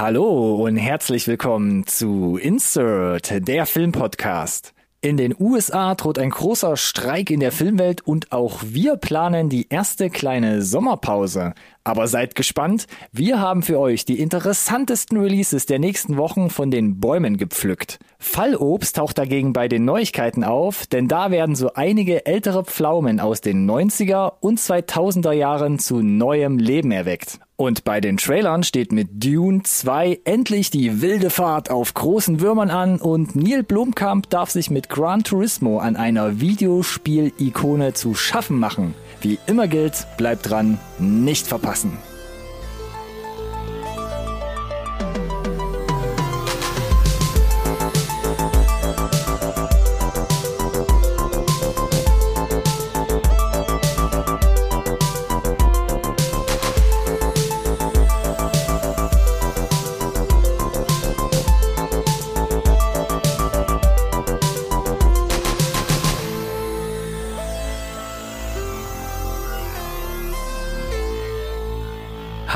Hallo und herzlich willkommen zu Insert, der Filmpodcast. In den USA droht ein großer Streik in der Filmwelt und auch wir planen die erste kleine Sommerpause. Aber seid gespannt, wir haben für euch die interessantesten Releases der nächsten Wochen von den Bäumen gepflückt. Fallobst taucht dagegen bei den Neuigkeiten auf, denn da werden so einige ältere Pflaumen aus den 90er und 2000er Jahren zu neuem Leben erweckt. Und bei den Trailern steht mit Dune 2 endlich die wilde Fahrt auf großen Würmern an und Neil Blomkamp darf sich mit Gran Turismo an einer Videospiel-Ikone zu schaffen machen. Wie immer gilt, bleibt dran, nicht verpassen.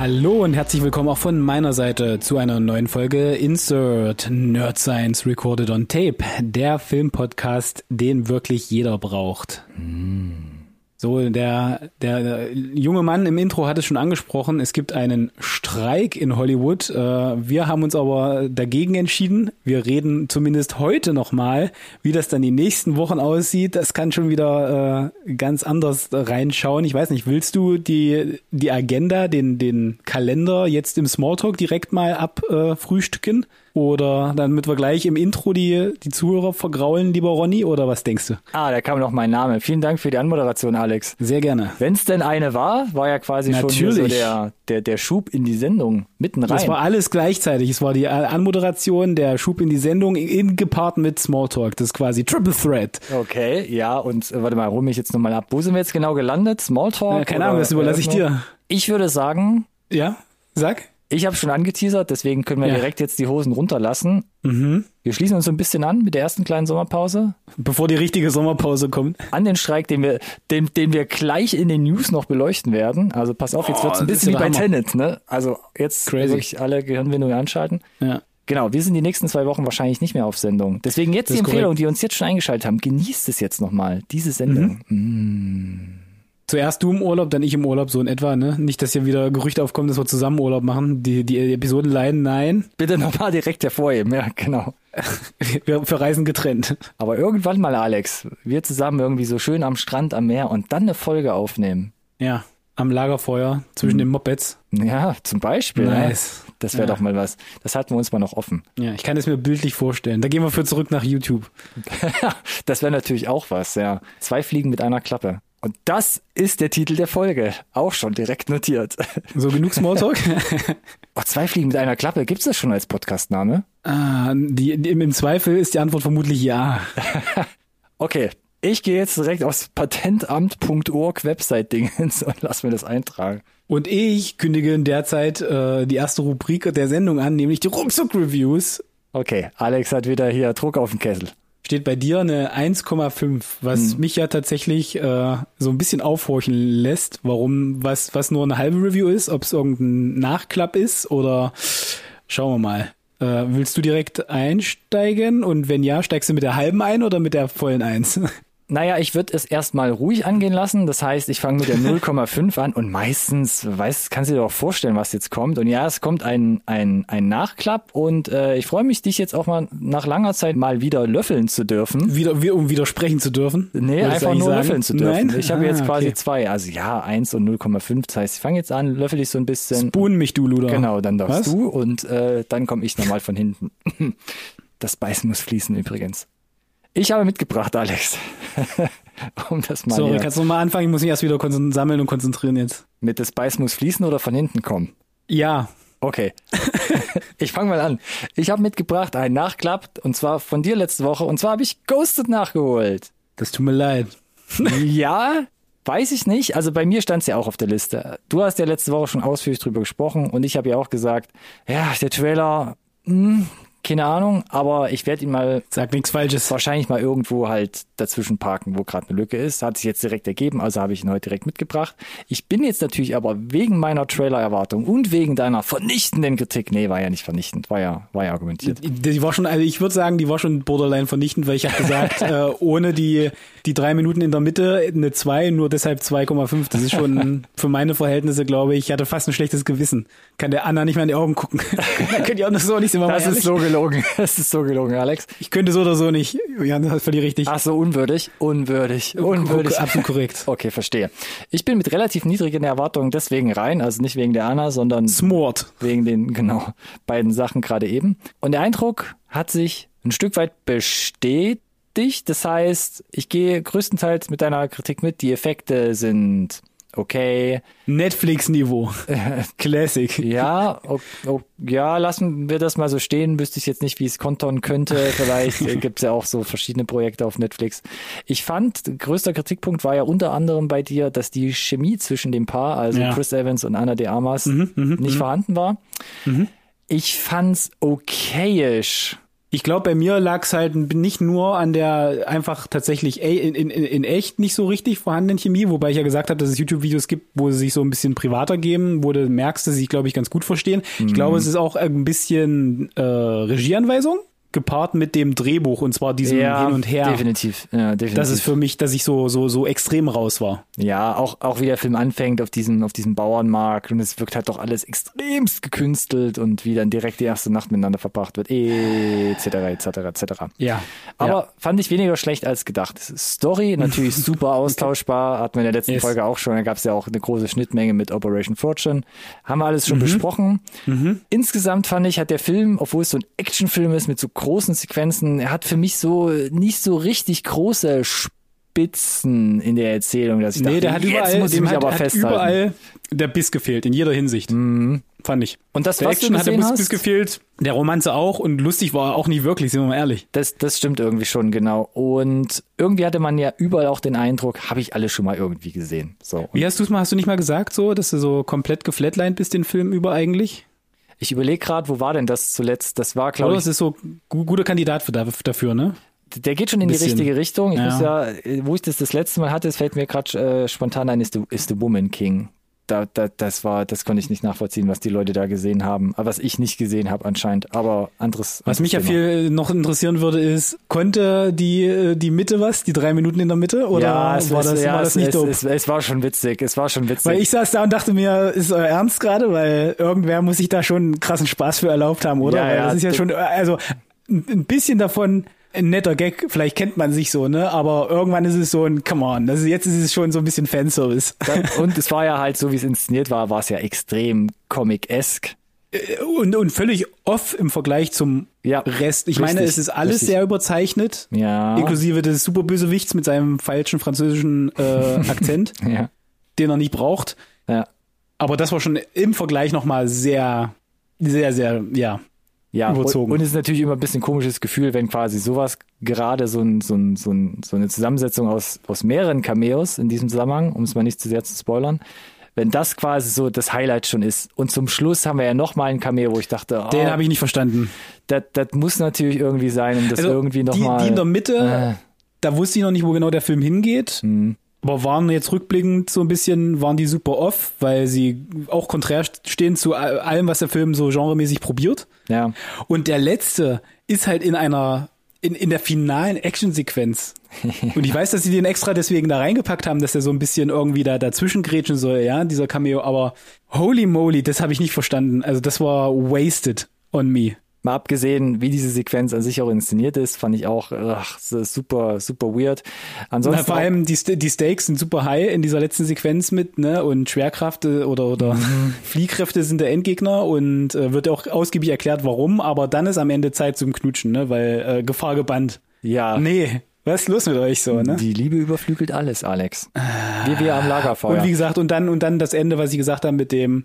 Hallo und herzlich willkommen auch von meiner Seite zu einer neuen Folge Insert Nerd Science Recorded on Tape, der Filmpodcast, den wirklich jeder braucht. Mm. So, der, der junge Mann im Intro hat es schon angesprochen. Es gibt einen Streik in Hollywood. Äh, wir haben uns aber dagegen entschieden. Wir reden zumindest heute nochmal, wie das dann die nächsten Wochen aussieht. Das kann schon wieder äh, ganz anders reinschauen. Ich weiß nicht, willst du die, die Agenda, den, den Kalender jetzt im Smalltalk direkt mal abfrühstücken? Äh, oder damit wir gleich im Intro die, die Zuhörer vergraulen, lieber Ronny? Oder was denkst du? Ah, da kam noch mein Name. Vielen Dank für die Anmoderation, Alex. Sehr gerne. Wenn es denn eine war, war ja quasi Natürlich. schon so der, der, der Schub in die Sendung mitten rein. Das war alles gleichzeitig. Es war die Anmoderation, der Schub in die Sendung, in, gepaart mit Smalltalk. Das ist quasi Triple Threat. Okay, ja. Und äh, warte mal, hol mich jetzt nochmal ab. Wo sind wir jetzt genau gelandet? Smalltalk? Ja, keine Ahnung, das überlasse ich dir. Ich würde sagen. Ja, sag. Ich habe schon angeteasert, deswegen können wir ja. direkt jetzt die Hosen runterlassen. Mhm. Wir schließen uns so ein bisschen an mit der ersten kleinen Sommerpause. Bevor die richtige Sommerpause kommt. An den Streik, den wir, den, den wir gleich in den News noch beleuchten werden. Also pass auf, jetzt oh, wird's ein bisschen wie bei Tenet, ne? Also jetzt Crazy. wirklich alle Gehirnwindungen anschalten. Ja. Genau, wir sind die nächsten zwei Wochen wahrscheinlich nicht mehr auf Sendung. Deswegen jetzt das die Empfehlung, korrekt. die uns jetzt schon eingeschaltet haben. Genießt es jetzt nochmal, diese Sendung. Mhm. Mm. Zuerst du im Urlaub, dann ich im Urlaub, so in etwa, ne? Nicht, dass hier wieder Gerüchte aufkommen, dass wir zusammen Urlaub machen. Die, die Episoden leiden, nein. Bitte nochmal direkt hervorheben, ja, genau. wir verreisen getrennt. Aber irgendwann mal, Alex, wir zusammen irgendwie so schön am Strand, am Meer und dann eine Folge aufnehmen. Ja, am Lagerfeuer zwischen hm. den Mopeds. Ja, zum Beispiel. Nice. Ja. Das wäre ja. doch mal was. Das hatten wir uns mal noch offen. Ja, ich kann es mir bildlich vorstellen. Da gehen wir für zurück nach YouTube. das wäre natürlich auch was, ja. Zwei Fliegen mit einer Klappe. Und das ist der Titel der Folge. Auch schon direkt notiert. So genug Smalltalk? oh, zwei Fliegen mit einer Klappe. Gibt es das schon als Podcastname? Ah, die, die, Im Zweifel ist die Antwort vermutlich ja. okay. Ich gehe jetzt direkt aufs patentamt.org Website-Dingens und lass mir das eintragen. Und ich kündige in der Zeit äh, die erste Rubrik der Sendung an, nämlich die Ruckzuck-Reviews. Okay, Alex hat wieder hier Druck auf den Kessel steht bei dir eine 1,5, was hm. mich ja tatsächlich äh, so ein bisschen aufhorchen lässt, warum was was nur eine halbe Review ist, ob es irgendein Nachklapp ist oder schauen wir mal. Äh, willst du direkt einsteigen und wenn ja, steigst du mit der halben ein oder mit der vollen Eins? Naja, ich würde es erstmal ruhig angehen lassen. Das heißt, ich fange mit der 0,5 an und meistens, weißt, kannst du dir doch vorstellen, was jetzt kommt. Und ja, es kommt ein, ein, ein Nachklapp und äh, ich freue mich, dich jetzt auch mal nach langer Zeit mal wieder löffeln zu dürfen. Wieder, um widersprechen zu dürfen? Nee, einfach nur sagen? löffeln zu dürfen. Nein? Ich habe ah, jetzt quasi okay. zwei. Also ja, 1 und 0,5. Das heißt, ich fange jetzt an, löffel ich so ein bisschen. Spoon mich, du Luder. Genau, dann darfst was? du und äh, dann komme ich nochmal von hinten. Das Beißen muss fließen übrigens. Ich habe mitgebracht, Alex. um das mal. So, hier. kannst du mal anfangen? Ich muss mich erst wieder sammeln und konzentrieren jetzt. Mit das Beiß muss fließen oder von hinten kommen? Ja. Okay. ich fange mal an. Ich habe mitgebracht einen Nachklapp und zwar von dir letzte Woche und zwar habe ich Ghosted nachgeholt. Das tut mir leid. ja, weiß ich nicht. Also bei mir stand es ja auch auf der Liste. Du hast ja letzte Woche schon ausführlich drüber gesprochen und ich habe ja auch gesagt, ja, der Trailer, mh, hm, keine Ahnung, aber ich werde ihn mal Sag nichts Falsches. wahrscheinlich mal irgendwo halt dazwischen parken, wo gerade eine Lücke ist. Hat sich jetzt direkt ergeben, also habe ich ihn heute direkt mitgebracht. Ich bin jetzt natürlich aber wegen meiner Trailer-Erwartung und wegen deiner vernichtenden Kritik, nee, war ja nicht vernichtend, war ja, war ja argumentiert. Die war schon, also ich würde sagen, die war schon borderline vernichtend, weil ich habe gesagt, äh, ohne die, die drei Minuten in der Mitte eine 2, nur deshalb 2,5. Das ist schon für meine Verhältnisse, glaube ich, ich hatte fast ein schlechtes Gewissen. Kann der Anna nicht mehr in die Augen gucken. da könnt ihr auch noch so nicht, mal Das ist so gelogen, das ist so gelogen, Alex. Ich könnte so oder so nicht. Ja, das ist völlig richtig. Ach so, unwürdig, unwürdig, unwürdig. Absolut korrekt. Okay, verstehe. Ich bin mit relativ niedrigen Erwartungen deswegen rein, also nicht wegen der Anna, sondern Smort. wegen den genau beiden Sachen gerade eben. Und der Eindruck hat sich ein Stück weit bestätigt. Das heißt, ich gehe größtenteils mit deiner Kritik mit. Die Effekte sind okay. Netflix-Niveau. Classic. Ja, o- o- ja, lassen wir das mal so stehen. Wüsste ich jetzt nicht, wie es kontern könnte. Vielleicht äh, gibt's ja auch so verschiedene Projekte auf Netflix. Ich fand, größter Kritikpunkt war ja unter anderem bei dir, dass die Chemie zwischen dem Paar, also Ja. Chris Evans und Anna de Armas, nicht vorhanden war. Ich fand's okayisch. Ich glaube, bei mir lag es halt nicht nur an der einfach tatsächlich ey, in, in, in echt nicht so richtig vorhandenen Chemie, wobei ich ja gesagt habe, dass es YouTube-Videos gibt, wo sie sich so ein bisschen privater geben, wo du merkst, dass sie sich, glaube ich, ganz gut verstehen. Ich glaube, es ist auch ein bisschen äh, Regieanweisung gepaart mit dem Drehbuch und zwar diesem Ja, Hin und Her. definitiv. Ja, definitiv. Das ist für mich, dass ich so so so extrem raus war. Ja, auch, auch wie der Film anfängt auf diesem, auf diesem Bauernmarkt und es wirkt halt doch alles extremst gekünstelt und wie dann direkt die erste Nacht miteinander verbracht wird, etc., etc., etc. Ja. Aber ja. fand ich weniger schlecht als gedacht. Story natürlich super austauschbar, hatten wir in der letzten Yes. Folge auch schon, da gab es ja auch eine große Schnittmenge mit Operation Fortune. Haben wir Mhm. alles schon besprochen. Insgesamt fand ich, hat der Film, obwohl es so ein Actionfilm ist mit so großen Sequenzen, er hat für mich so nicht so richtig große Spitzen in der Erzählung, dass ich Nee, dachte, der hat überall, muss ich mich hat, aber hat festhalten. überall der Biss gefehlt, in jeder Hinsicht. Fand ich. Und das, Der was du Action hat der Biss, hast, Biss gefehlt, der Romanze auch und lustig war er auch nicht wirklich, sind wir mal ehrlich. Das, das stimmt irgendwie schon, genau. Und irgendwie hatte man ja überall auch den Eindruck, habe ich alles schon mal irgendwie gesehen. So. Wie hast du es mal, hast du nicht mal gesagt so, dass du so komplett geflatlined bist den Film über eigentlich? Ich überlege gerade, wo war denn das zuletzt? Das war, glaube ich, es ist so gu guter Kandidat für, dafür, ne? der geht schon in die bisschen. richtige Richtung. Ich Ja. muss ja, äh, wo ich das das letzte Mal hatte, es fällt mir gerade äh, spontan ein, ist the, ist the Woman King. Da, da, das war, das konnte ich nicht nachvollziehen, was die Leute da gesehen haben, aber was ich nicht gesehen habe anscheinend. Aber anderes. Was anderes mich ja Thema. viel noch interessieren würde, ist, konnte die, äh, die Mitte was, die drei Minuten in der Mitte? Oder ja, es, war, das, ja, war das nicht es, dope? es, es war schon witzig. Es war schon witzig. Weil ich saß da und dachte mir, ist euer Ernst gerade? Weil irgendwer muss sich da schon einen krassen Spaß für erlaubt haben, oder? Ja, Weil ja, das ist ja schon, also ein bisschen davon ein netter Gag, vielleicht kennt man sich so, ne? Aber irgendwann ist es so ein, come on, das ist, jetzt ist es schon so ein bisschen Fanservice. Und es war ja halt so, wie es inszeniert war, war es ja extrem comic-esque. Und, und völlig off im Vergleich zum Ja, Rest. Ich richtig, meine, es ist alles richtig. sehr überzeichnet. Ja. Inklusive des Superbösewichts mit seinem falschen französischen äh, Akzent, Ja. den er nicht braucht. Ja. Aber das war schon im Vergleich nochmal sehr, sehr, sehr, ja. Ja, Überzogen. Und, und es ist natürlich immer ein bisschen ein komisches Gefühl, wenn quasi sowas, gerade so, ein, so, ein, so, ein, so eine Zusammensetzung aus, aus mehreren Cameos in diesem Zusammenhang, um es mal nicht zu sehr zu spoilern, wenn das quasi so das Highlight schon ist. Und zum Schluss haben wir ja nochmal ein Cameo, wo ich dachte, oh, Den habe ich nicht verstanden. das, das muss natürlich irgendwie sein, um das irgendwie Also die, nochmal. die in der Mitte, Äh. da wusste ich noch nicht, wo genau der Film hingeht. Hm. Aber waren jetzt rückblickend so ein bisschen, waren die super off, weil sie auch konträr stehen zu all- allem, was der Film so genremäßig probiert. ja. Und der letzte ist halt in einer, in, in der finalen Actionsequenz. Und ich weiß, dass sie den extra deswegen da reingepackt haben, dass er so ein bisschen irgendwie da dazwischen grätschen soll, ja, dieser Cameo. Aber holy moly, das habe ich nicht verstanden. Also das war wasted on me. Mal abgesehen, wie diese Sequenz an sich auch inszeniert ist, fand ich auch ach, super, super weird. Ansonsten Na, vor allem die, die Stakes sind super high in dieser letzten Sequenz mit, ne? Und Schwerkraft oder, oder Mhm. Fliehkräfte sind der Endgegner und äh, wird auch ausgiebig erklärt, warum, aber dann ist am Ende Zeit zum Knutschen, ne? Weil äh, Gefahr gebannt. ja, Nee, was ist los mit euch so, ne? die Liebe überflügelt alles, Alex. Wie wir am Lagerfeuer. Und wie gesagt, und dann, und dann das Ende, was ich gesagt habe mit dem,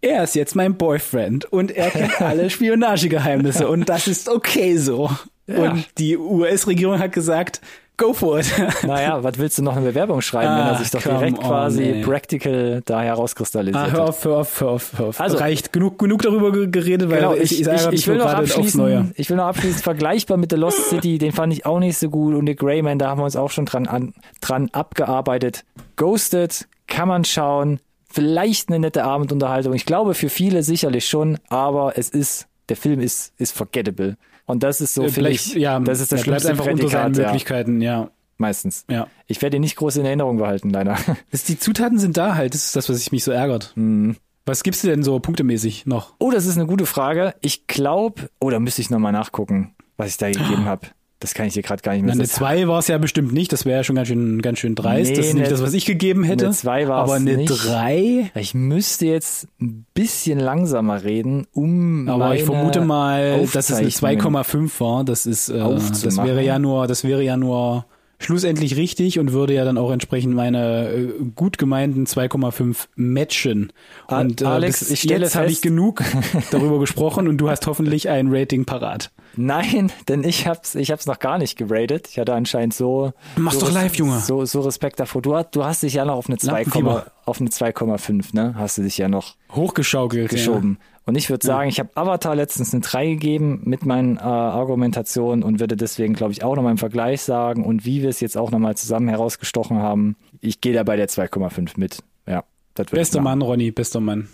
er ist jetzt mein Boyfriend und er kennt alle Spionagegeheimnisse und das ist okay so. Ja. Und die US-Regierung hat gesagt, Go for it. Naja, was willst du noch eine Bewerbung schreiben, ah, wenn er sich doch direkt on, quasi ey. practical da herauskristallisiert ah, hör auf, hör auf, hör auf, hör auf. Also, Reicht genug, genug darüber geredet, weil genau, ich, ich, ich, ich, will noch abschließen, ich will noch abschließen, vergleichbar mit The Lost City, den fand ich auch nicht so gut und The Greyman, da haben wir uns auch schon dran, an, dran abgearbeitet. Ghosted kann man schauen, vielleicht eine nette Abendunterhaltung. Ich glaube für viele sicherlich schon, aber es ist, der Film ist, ist forgettable. Und das ist so, äh, vielleicht, ich, ja, das ist das schlimmste einfach Prädikat, unter seinen Möglichkeiten, ja. Meistens. Ja. Ich werde ihn nicht groß in Erinnerung behalten, leider. Das, die Zutaten sind da halt, das ist das, was ich mich so ärgert. Mhm. Was gibst du denn so punktemäßig noch? Oh, das ist eine gute Frage. Ich glaube, oh, da müsste ich nochmal nachgucken, was ich da gegeben habe. Das kann ich dir gerade gar nicht mehr sagen. Eine 2 war es ja bestimmt nicht, das wäre ja schon ganz schön, ganz schön dreist. Nee, das ist nicht das, was ich gegeben hätte. Eine 2 war Aber eine 3? Ich müsste jetzt ein bisschen langsamer reden, um. Aber ich vermute mal, dass es eine 2,5 war. Das ist, äh, das wäre ja nur, das wäre ja nur schlussendlich richtig und würde ja dann auch entsprechend meine äh, gut gemeinten 2,5 matchen. Und äh, Alex, ich stelle jetzt habe ich genug darüber gesprochen und du hast hoffentlich ein Rating parat. Nein, denn ich hab's, ich hab's noch gar nicht geratet. Ich hatte anscheinend so. Mach's so doch live, Junge. So, so Respekt davor. Du, du hast dich ja noch auf eine 2, auf eine 2,5, ne? Hast du dich ja noch hochgeschaukelt, geschoben. Ja. Und ich würde sagen, ich habe Avatar letztens eine 3 gegeben mit meinen äh, Argumentationen und würde deswegen, glaube ich, auch nochmal im Vergleich sagen und wie wir es jetzt auch nochmal zusammen herausgestochen haben, ich gehe da bei der 2,5 mit. Ja, das Bester Mann, Ronny, bester Mann.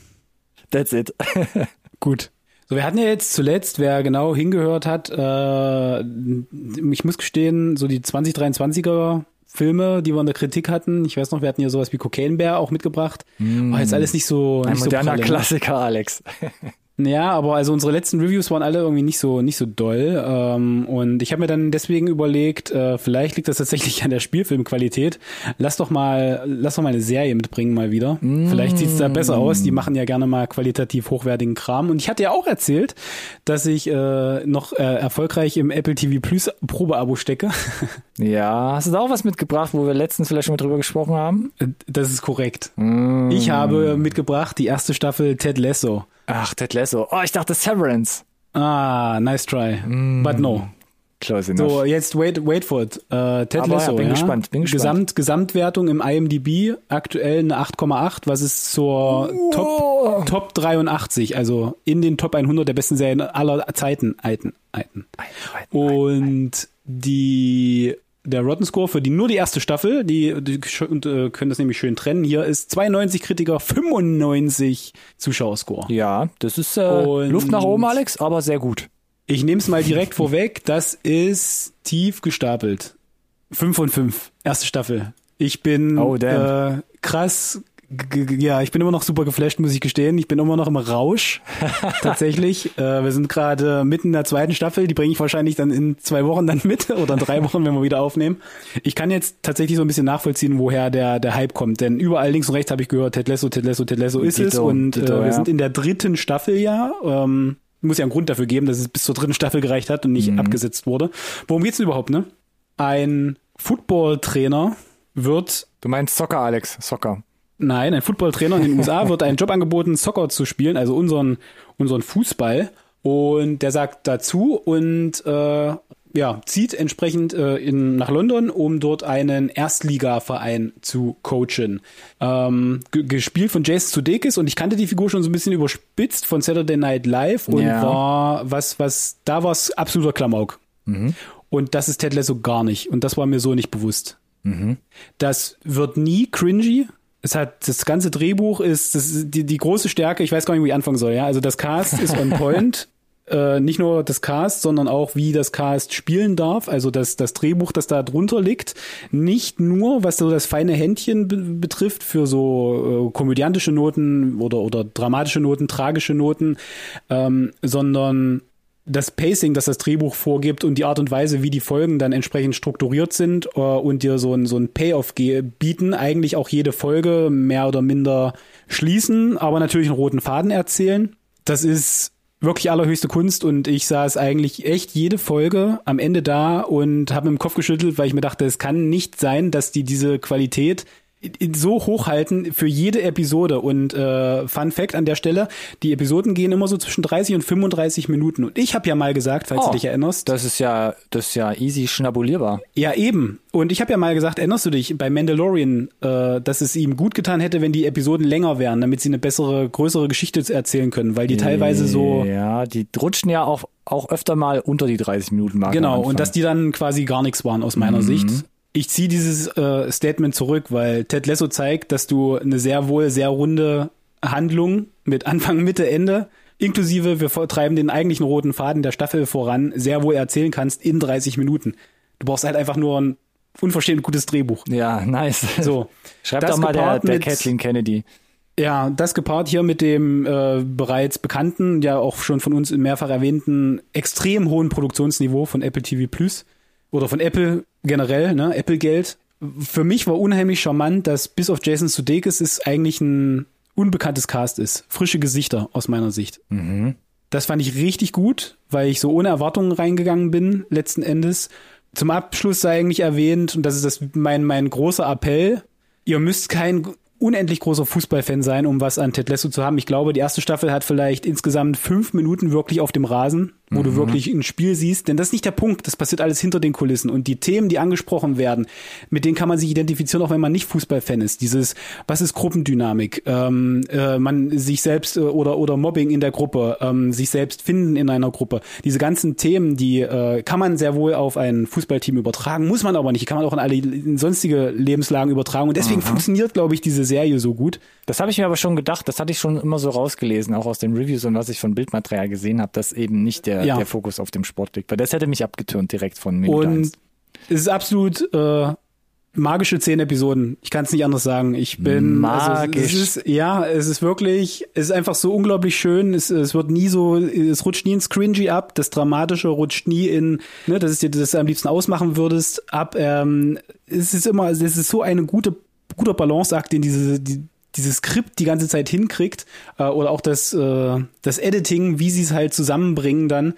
That's it. Gut. So, wir hatten ja jetzt zuletzt, wer genau hingehört hat, äh, ich muss gestehen, so die 2023er Filme, die wir in der Kritik hatten. Ich weiß noch, wir hatten ja sowas wie Cocaine Bear auch mitgebracht. Mm. War jetzt alles nicht so. Ein nicht moderner so? Klassiker, Alex. Ja, aber also unsere letzten Reviews waren alle irgendwie nicht so nicht so doll ähm, und ich habe mir dann deswegen überlegt, äh, vielleicht liegt das tatsächlich an der Spielfilmqualität. Lass doch mal lass doch mal eine Serie mitbringen mal wieder. Mm. Vielleicht sieht's da besser aus. Die machen ja gerne mal qualitativ hochwertigen Kram und ich hatte ja auch erzählt, dass ich äh, noch äh, erfolgreich im Apple TV Plus Probeabo stecke. Ja, hast du da auch was mitgebracht, wo wir letztens vielleicht schon mal drüber gesprochen haben? Äh, das ist korrekt. Mm. Ich habe mitgebracht die erste Staffel Ted Lasso. Ach, Ted Lasso. Oh, ich dachte Severance. Ah, nice try. Mm. But no. Close enough. So, jetzt wait, wait for it. Uh, Ted Aber Lasso, ja, bin ja? gespannt, bin gespannt. Gesamt, Gesamtwertung im IMDb aktuell eine 8,8, was ist zur Top, Top 83, also in den Top 100 der besten Serien aller Zeiten. Eiten, Eiten. Und die der Rotten Score für die nur die erste Staffel, die, die und, äh, können das nämlich schön trennen. Hier ist 92 Kritiker, 95 Zuschauerscore. Ja, das ist äh, Luft nach oben, Alex, aber sehr gut. Ich nehme es mal direkt vorweg. Das ist tief gestapelt. 5 von 5. Erste Staffel. Ich bin oh, äh, krass ja, ich bin immer noch super geflasht, muss ich gestehen. Ich bin immer noch im Rausch, tatsächlich. Äh, wir sind gerade mitten in der zweiten Staffel. Die bringe ich wahrscheinlich dann in zwei Wochen dann mit oder in drei Wochen, wenn wir wieder aufnehmen. Ich kann jetzt tatsächlich so ein bisschen nachvollziehen, woher der, der Hype kommt. Denn überall links und rechts habe ich gehört, Ted Lasso, Ted Lasso, Ted Lasso ist Dito, es. Und Dito, äh, wir ja. sind in der dritten Staffel ja. Ähm, muss ja einen Grund dafür geben, dass es bis zur dritten Staffel gereicht hat und nicht mhm. abgesetzt wurde. Worum geht's denn überhaupt, ne? Ein Football-Trainer wird. Du meinst Soccer, Alex, Soccer. Nein, ein Footballtrainer in den USA wird einen Job angeboten, Soccer zu spielen, also unseren, unseren Fußball. Und der sagt dazu und äh, ja, zieht entsprechend äh, in, nach London, um dort einen Erstligaverein zu coachen. Ähm, gespielt von Jason Sudeikis und ich kannte die Figur schon so ein bisschen überspitzt von Saturday Night Live und ja. war was, was, da war es absoluter Klamauk. Mhm. Und das ist Ted Lasso gar nicht und das war mir so nicht bewusst. Mhm. Das wird nie cringy, es hat das ganze Drehbuch ist, das ist die, die große Stärke, ich weiß gar nicht, wie ich anfangen soll, ja. Also das Cast ist on point. äh, nicht nur das Cast, sondern auch wie das Cast spielen darf, also das, das Drehbuch, das da drunter liegt, nicht nur, was so das feine Händchen be betrifft für so äh, komödiantische Noten oder, oder dramatische Noten, tragische Noten, ähm, sondern das Pacing, das das Drehbuch vorgibt und die Art und Weise, wie die Folgen dann entsprechend strukturiert sind äh, und dir so ein, so ein Payoff bieten, eigentlich auch jede Folge mehr oder minder schließen, aber natürlich einen roten Faden erzählen. Das ist wirklich allerhöchste Kunst und ich saß eigentlich echt jede Folge am Ende da und habe im Kopf geschüttelt, weil ich mir dachte, es kann nicht sein, dass die diese Qualität so hochhalten für jede Episode. Und äh, Fun Fact an der Stelle, die Episoden gehen immer so zwischen 30 und 35 Minuten. Und ich habe ja mal gesagt, falls Oh, du dich erinnerst. Das ist ja, das ist ja easy schnabulierbar. Ja, eben. Und ich habe ja mal gesagt, erinnerst du dich bei Mandalorian, äh, dass es ihm gut getan hätte, wenn die Episoden länger wären, damit sie eine bessere, größere Geschichte erzählen können, weil die teilweise so Ja, die rutschen ja auch, auch öfter mal unter die 30 Minuten Marke. Genau, und dass die dann quasi gar nichts waren aus meiner Sicht. Ich ziehe dieses äh, Statement zurück, weil Ted Lasso zeigt, dass du eine sehr wohl sehr runde Handlung mit Anfang, Mitte, Ende, inklusive wir treiben den eigentlichen roten Faden der Staffel voran, sehr wohl erzählen kannst in 30 Minuten. Du brauchst halt einfach nur ein unverschämt gutes Drehbuch. Ja, nice. So. Schreibt Das doch mal der, der mit- Kathleen Kennedy. Ja, das gepaart hier mit dem äh, bereits bekannten, ja auch schon von uns mehrfach erwähnten extrem hohen Produktionsniveau von Apple TV Plus oder von Apple generell, ne, Apple Geld. Für mich war unheimlich charmant, dass bis auf Jason Sudeikis es eigentlich ein unbekanntes Cast ist. Frische Gesichter aus meiner Sicht. Das fand ich richtig gut, weil ich so ohne Erwartungen reingegangen bin, letzten Endes. Zum Abschluss sei eigentlich erwähnt, und das ist das mein, mein großer Appell, ihr müsst kein unendlich großer Fußballfan sein, um was an Ted Lasso zu haben. Ich glaube, die erste Staffel hat vielleicht insgesamt fünf Minuten wirklich auf dem Rasen, wo du wirklich ein Spiel siehst. Denn das ist nicht der Punkt. Das passiert alles hinter den Kulissen. Und die Themen, die angesprochen werden, mit denen kann man sich identifizieren, auch wenn man nicht Fußballfan ist. Dieses, was ist Gruppendynamik? Ähm, äh, man sich selbst äh, oder oder Mobbing in der Gruppe, ähm, sich selbst finden in einer Gruppe. Diese ganzen Themen, die äh, kann man sehr wohl auf ein Fußballteam übertragen, muss man aber nicht. Die kann man auch in alle in sonstige Lebenslagen übertragen. Und deswegen funktioniert, glaube ich, diese Serie so gut. Das habe ich mir aber schon gedacht, das hatte ich schon immer so rausgelesen, auch aus den Reviews und was ich von Bildmaterial gesehen habe, dass eben nicht der, Ja. der Fokus auf dem Sport liegt. Weil das hätte mich abgetürnt direkt von Minute Und eins. es ist absolut äh, magische zehn Episoden. Ich kann es nicht anders sagen. Ich bin Magisch. Also, es ist, ja, es ist wirklich, es ist einfach so unglaublich schön. Es, es wird nie so, es rutscht nie ins Cringy ab. Das Dramatische rutscht nie in, ne, dass es dir das am liebsten ausmachen würdest, ab. Ähm, es ist immer, es ist so eine gute, guter Balanceakt, den diese, die, dieses Skript die ganze Zeit hinkriegt äh, oder auch das äh, das Editing, wie sie es halt zusammenbringen dann,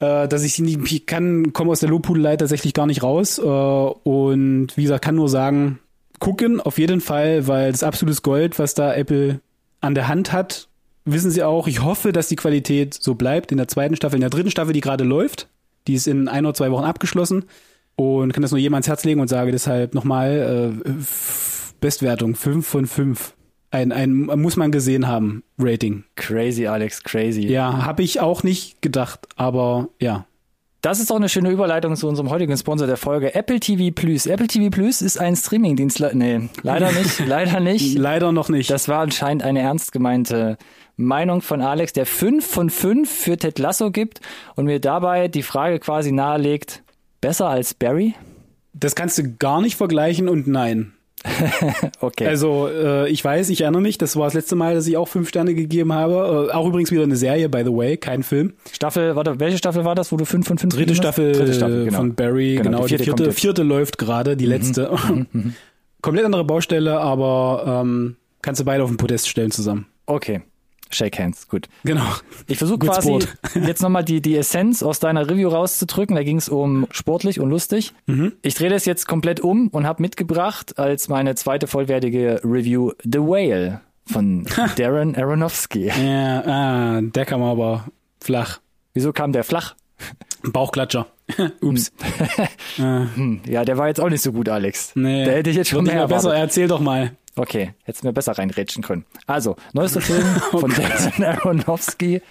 äh, dass ich nicht ich kann komme aus der Lobhudelei tatsächlich gar nicht raus äh, und wie gesagt kann nur sagen gucken auf jeden Fall, weil das absolutes Gold, was da Apple an der Hand hat, wissen sie auch. Ich hoffe, dass die Qualität so bleibt in der zweiten Staffel, in der dritten Staffel, die gerade läuft, die ist in ein oder zwei Wochen abgeschlossen und kann das nur jedem ans Herz legen und sage deshalb nochmal äh, Bestwertung 5 von 5. Ein, ein muss man gesehen haben, Rating. Crazy, Alex, crazy. Ja, habe ich auch nicht gedacht, aber ja. Das ist auch eine schöne Überleitung zu unserem heutigen Sponsor der Folge, Apple TV Plus. Apple TV Plus ist ein Streamingdienst. Nee, leider nicht, leider nicht. Leider noch nicht. Das war anscheinend eine ernst gemeinte Meinung von Alex, der 5 von 5 für Ted Lasso gibt und mir dabei die Frage quasi nahelegt, besser als Barry? das kannst du gar nicht vergleichen und nein. Okay. Also äh, ich weiß, ich erinnere mich, das war das letzte Mal, dass ich auch fünf Sterne gegeben habe. Äh, auch übrigens wieder eine Serie, by the way, kein Film. Staffel, warte, welche Staffel war das, wo du 5 von 5 Dritte Staffel, Dritte Staffel, genau. von Barry, Genau, genau, die die vierte vierte, vierte läuft gerade, die letzte. Komplett andere Baustelle, aber ähm, kannst du beide auf den Podest stellen zusammen. Okay. Shake hands, gut. Genau. Ich versuche quasi sport. jetzt nochmal die, die Essenz aus deiner Review rauszudrücken. Da ging es um sportlich und lustig. Mhm. Ich drehe das jetzt komplett um und habe mitgebracht als meine zweite vollwertige Review The Whale von Darren Aronofsky. Ja, ah, der kam aber flach. Wieso kam der flach? Bauchklatscher. Ups. Hm, ja, der war jetzt auch nicht so gut, Alex. Nee. Da hätte ich jetzt schon mehr besser. Erzähl doch mal. Okay, hättest mir besser reinrätschen können. Also, neuester Film Oh von Darren Aronofsky.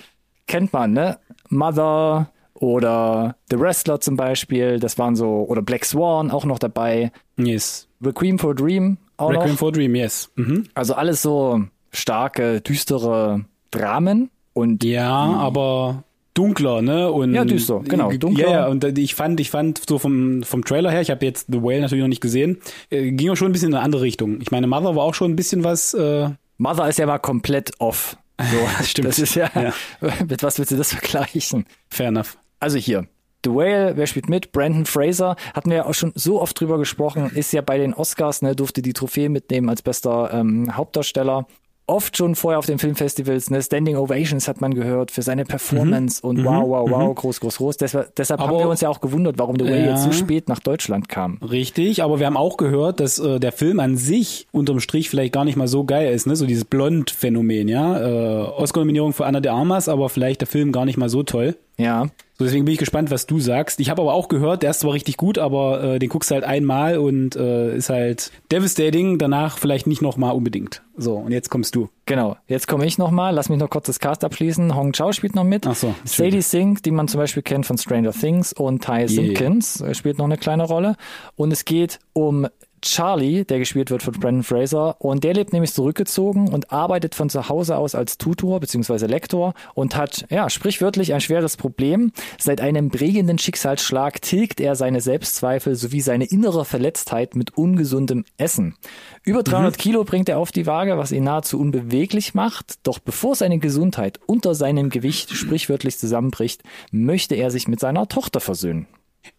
Kennt man, ne? Mother oder The Wrestler zum Beispiel. Das waren so, oder Black Swan auch noch dabei. Yes. Requiem for a Dream auch Requiem noch. for a Dream, yes. Mhm. Also alles so starke, düstere Dramen. Und Ja, aber dunkler, ne? Und Ja, düster, genau, dunkler. Ja, ja, und äh, ich fand, ich fand so vom, vom Trailer her, ich habe jetzt The Whale natürlich noch nicht gesehen, äh, ging auch schon ein bisschen in eine andere Richtung. Ich meine, Mother war auch schon ein bisschen was, äh, Mother ist ja mal komplett off. So, Stimmt. Das ist ja, Ja. mit was willst du das vergleichen? fair enough. Also hier, The Whale, wer spielt mit? Brandon Fraser, hatten wir ja auch schon so oft drüber gesprochen, ist ja bei den Oscars, ne, durfte die Trophäe mitnehmen als bester ähm, Hauptdarsteller. Oft schon vorher auf den Filmfestivals, ne, Standing Ovations hat man gehört für seine Performance mhm. und wow, wow, wow, mhm. groß, groß, groß. Deshalb, deshalb aber, haben wir uns ja auch gewundert, warum The Way ja, jetzt so spät nach Deutschland kam. Richtig, aber wir haben auch gehört, dass äh, der Film an sich unterm Strich vielleicht gar nicht mal so geil ist, ne? So dieses Blond-Phänomen, ja. Äh, Oscar-Nominierung für Anna de Armas, aber vielleicht der Film gar nicht mal so toll. Ja. So, deswegen bin ich gespannt, was du sagst. Ich habe aber auch gehört, der ist zwar richtig gut, aber äh, den guckst du halt einmal und äh, ist halt devastating, danach vielleicht nicht nochmal unbedingt. So, und jetzt kommst du. Genau, jetzt komme ich nochmal. Lass mich noch kurz das Cast abschließen. Hong Chao spielt noch mit. Ach so, Sadie Sink, die man zum Beispiel kennt von Stranger Things und Ty yeah. Simpkins äh, spielt noch eine kleine Rolle. Und es geht um Charlie, der gespielt wird von Brandon Fraser, und der lebt nämlich zurückgezogen und arbeitet von zu Hause aus als Tutor bzw. Lektor und hat, ja, sprichwörtlich ein schweres Problem. Seit einem prägenden Schicksalsschlag tilgt er seine Selbstzweifel sowie seine innere Verletztheit mit ungesundem Essen. Über 300 mhm. Kilo bringt er auf die Waage, was ihn nahezu unbeweglich macht. Doch bevor seine Gesundheit unter seinem Gewicht sprichwörtlich zusammenbricht, möchte er sich mit seiner Tochter versöhnen.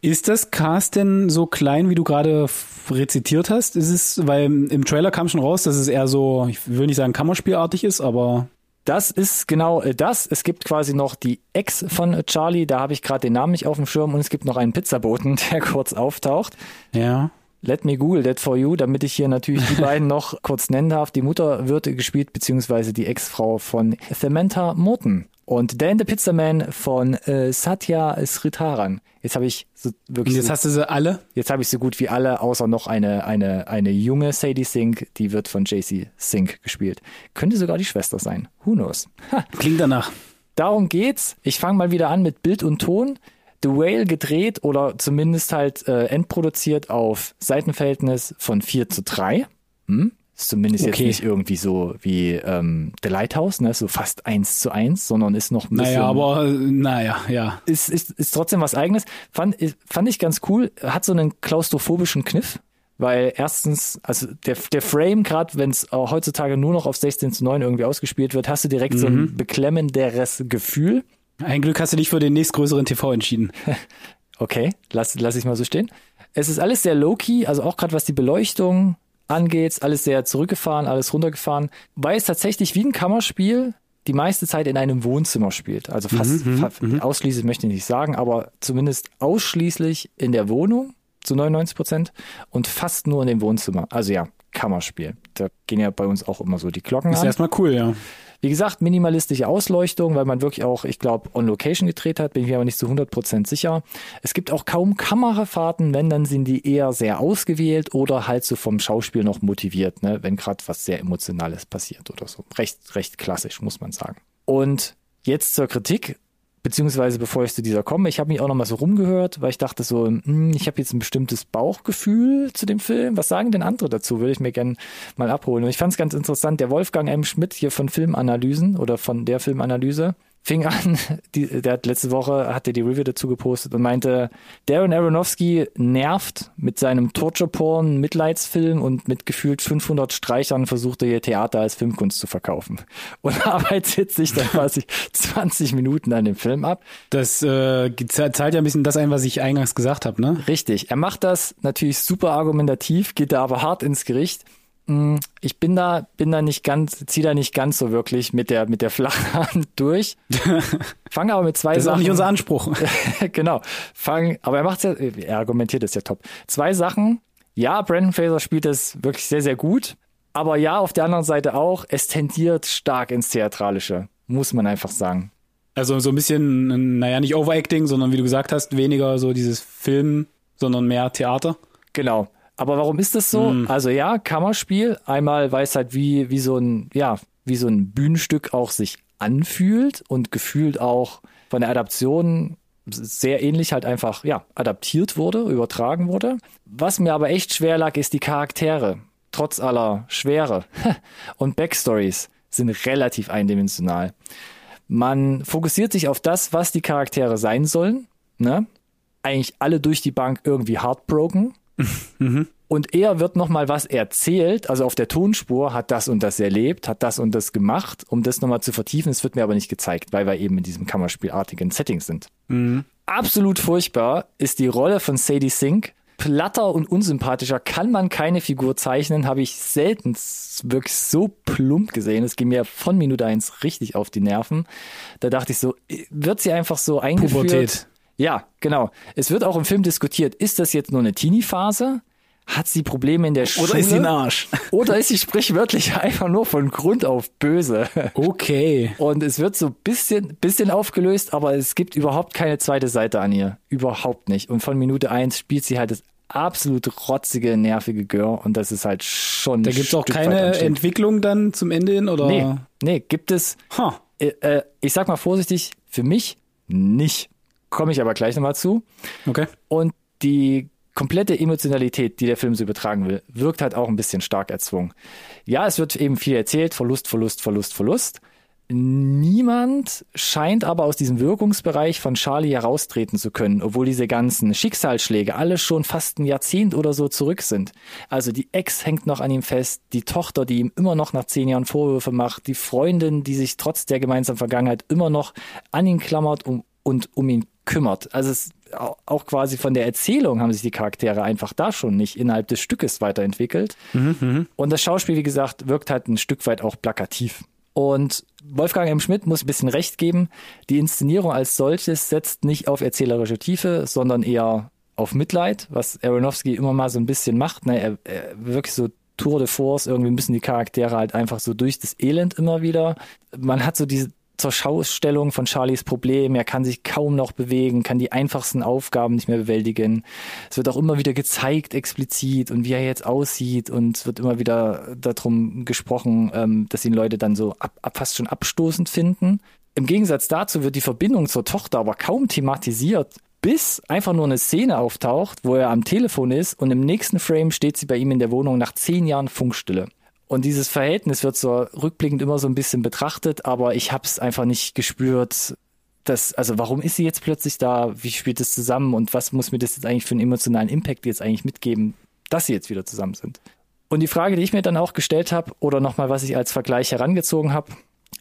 Ist das Cast denn so klein, wie du gerade rezitiert hast? Ist es, weil im Trailer kam schon raus, dass es eher so, ich will nicht sagen Kammerspielartig ist, aber das ist genau äh, das. Es gibt quasi noch die Ex von Charlie, da habe ich gerade den Namen nicht auf dem Schirm und es gibt noch einen Pizzaboten, der kurz auftaucht. Ja. Let me Google that for you, damit ich hier natürlich die beiden noch kurz nennen darf. Die Mutter wird gespielt, beziehungsweise die Ex-Frau von Samantha Morton. Und Dan the Pizzaman von äh, Satya Sritaran. Jetzt habe ich so wirklich. Und jetzt so, hast du sie alle? Jetzt habe ich so gut wie alle, außer noch eine, eine, eine junge Sadie Sink, die wird von JC Sink gespielt. Könnte sogar die Schwester sein. Who knows? Ha. Klingt danach. Darum geht's. Ich fange mal wieder an mit Bild und Ton. The Whale gedreht oder zumindest halt äh, endproduziert auf Seitenverhältnis von 4 zu 3. Hm? Ist zumindest okay. jetzt nicht irgendwie so wie ähm, The Lighthouse, ne, so fast eins zu eins, sondern ist noch ein bisschen. Naja, aber naja, ja. Ist, ist, ist trotzdem was eigenes. Fand, fand ich ganz cool. Hat so einen klaustrophobischen Kniff, weil erstens, also der, der Frame, gerade wenn es heutzutage nur noch auf 16 zu 9 irgendwie ausgespielt wird, hast du direkt mhm. so ein mhm. beklemmenderes Gefühl. Ein Glück hast du dich für den nächstgrößeren TV entschieden. okay, lass, lass ich mal so stehen. Es ist alles sehr low-key, also auch gerade was die Beleuchtung, angeht, alles sehr zurückgefahren, alles runtergefahren, weil es tatsächlich wie ein Kammerspiel die meiste Zeit in einem Wohnzimmer spielt. Also fast, mhm, fast mhm. ausschließlich möchte ich nicht sagen, aber zumindest ausschließlich in der Wohnung zu 99 Prozent und fast nur in dem Wohnzimmer. Also ja, Kammerspiel. Da gehen ja bei uns auch immer so die Glocken Ist an. Ist erstmal cool, ja. Wie gesagt, minimalistische Ausleuchtung, weil man wirklich auch, ich glaube, on Location gedreht hat, bin ich mir aber nicht zu 100% sicher. Es gibt auch kaum Kamerafahrten, wenn, dann sind die eher sehr ausgewählt oder halt so vom Schauspiel noch motiviert, ne, wenn gerade was sehr Emotionales passiert oder so. Recht, recht klassisch, muss man sagen. Und jetzt zur Kritik beziehungsweise bevor ich zu dieser komme, ich habe mich auch noch mal so rumgehört, weil ich dachte so, hm, ich habe jetzt ein bestimmtes Bauchgefühl zu dem Film. Was sagen denn andere dazu? Würde ich mir gerne mal abholen. Und ich fand es ganz interessant, der Wolfgang M. Schmidt hier von Filmanalysen oder von der Filmanalyse, fing an, die, der hat letzte Woche, hatte die Review dazu gepostet und meinte, Darren Aronofsky nervt mit seinem Torture-Porn, Mitleidsfilm und mit gefühlt 500 Streichern versucht er ihr Theater als Filmkunst zu verkaufen. Und arbeitet sich dann quasi 20 Minuten an dem Film ab. Das äh, zahlt ja ein bisschen das ein, was ich eingangs gesagt habe, ne? Richtig. Er macht das natürlich super argumentativ, geht da aber hart ins Gericht ich bin da, bin da nicht ganz, ziehe da nicht ganz so wirklich mit der, mit der flachen durch. Fange aber mit zwei das Sachen. Das ist auch nicht unser Anspruch. genau. Fang, aber er macht's ja, er argumentiert es ja top. Zwei Sachen. Ja, Brandon Fraser spielt es wirklich sehr, sehr gut. Aber ja, auf der anderen Seite auch, es tendiert stark ins Theatralische. Muss man einfach sagen. Also so ein bisschen, naja, nicht Overacting, sondern wie du gesagt hast, weniger so dieses Film, sondern mehr Theater. Genau. Aber warum ist das so? Mm. Also ja, Kammerspiel. Einmal weiß halt, wie, wie so ein, ja, wie so ein Bühnenstück auch sich anfühlt und gefühlt auch von der Adaption sehr ähnlich halt einfach, ja, adaptiert wurde, übertragen wurde. Was mir aber echt schwer lag, ist die Charaktere. Trotz aller Schwere und Backstories sind relativ eindimensional. Man fokussiert sich auf das, was die Charaktere sein sollen, ne? Eigentlich alle durch die Bank irgendwie heartbroken, Mhm. Und er wird nochmal was erzählt, also auf der Tonspur hat das und das erlebt, hat das und das gemacht, um das nochmal zu vertiefen. Es wird mir aber nicht gezeigt, weil wir eben in diesem Kammerspielartigen Setting sind. Mhm. Absolut furchtbar ist die Rolle von Sadie Sink. platter und unsympathischer kann man keine Figur zeichnen, habe ich selten wirklich so plump gesehen. Es ging mir von Minute eins richtig auf die Nerven. Da dachte ich so, wird sie einfach so eingeführt? Pubertät. Ja, genau. Es wird auch im Film diskutiert, ist das jetzt nur eine Teenie-Phase? Hat sie Probleme in der Schule? Oder ist sie ein Arsch? Oder ist sie sprichwörtlich einfach nur von Grund auf böse? Okay. Und es wird so bisschen, bisschen aufgelöst, aber es gibt überhaupt keine zweite Seite an ihr. Überhaupt nicht. Und von Minute eins spielt sie halt das absolut rotzige, nervige Gör und das ist halt schon. Da gibt es auch keine Entwicklung dann zum Ende hin, oder? Nee, nee gibt es. Huh. Äh, äh, ich sag mal vorsichtig, für mich nicht. Komme ich aber gleich nochmal zu. Okay. Und die komplette Emotionalität, die der Film so übertragen will, wirkt halt auch ein bisschen stark erzwungen. Ja, es wird eben viel erzählt, Verlust, Verlust, Verlust, Verlust. Niemand scheint aber aus diesem Wirkungsbereich von Charlie heraustreten zu können, obwohl diese ganzen Schicksalsschläge alle schon fast ein Jahrzehnt oder so zurück sind. Also die Ex hängt noch an ihm fest, die Tochter, die ihm immer noch nach zehn Jahren Vorwürfe macht, die Freundin, die sich trotz der gemeinsamen Vergangenheit immer noch an ihn klammert und um ihn kümmert. Also es, auch quasi von der Erzählung haben sich die Charaktere einfach da schon nicht innerhalb des Stückes weiterentwickelt. Mhm, mhm. und das Schauspiel, wie gesagt, wirkt halt ein Stück weit auch plakativ. Und Wolfgang M. Schmidt muss ein bisschen recht geben. Die Inszenierung als solches setzt nicht auf erzählerische Tiefe, sondern eher auf Mitleid, was Aronofsky immer mal so ein bisschen macht. Ne? Er, er wirklich so Tour de Force, irgendwie müssen die Charaktere halt einfach so durch das Elend immer wieder. Man hat so diese, zur Schaustellung von Charlies Problem. Er kann sich kaum noch bewegen, kann die einfachsten Aufgaben nicht mehr bewältigen. Es wird auch immer wieder gezeigt, explizit und wie er jetzt aussieht und es wird immer wieder darum gesprochen, ähm, dass ihn Leute dann so ab, ab, fast schon abstoßend finden. Im Gegensatz dazu wird die Verbindung zur Tochter aber kaum thematisiert, bis einfach nur eine Szene auftaucht, wo er am Telefon ist und im nächsten Frame steht sie bei ihm in der Wohnung nach zehn Jahren Funkstille. Und dieses Verhältnis wird so rückblickend immer so ein bisschen betrachtet, aber ich habe es einfach nicht gespürt. Dass, also warum ist sie jetzt plötzlich da? Wie spielt es zusammen? Und was muss mir das jetzt eigentlich für einen emotionalen Impact jetzt eigentlich mitgeben, dass sie jetzt wieder zusammen sind? Und die Frage, die ich mir dann auch gestellt habe, oder nochmal, was ich als Vergleich herangezogen habe,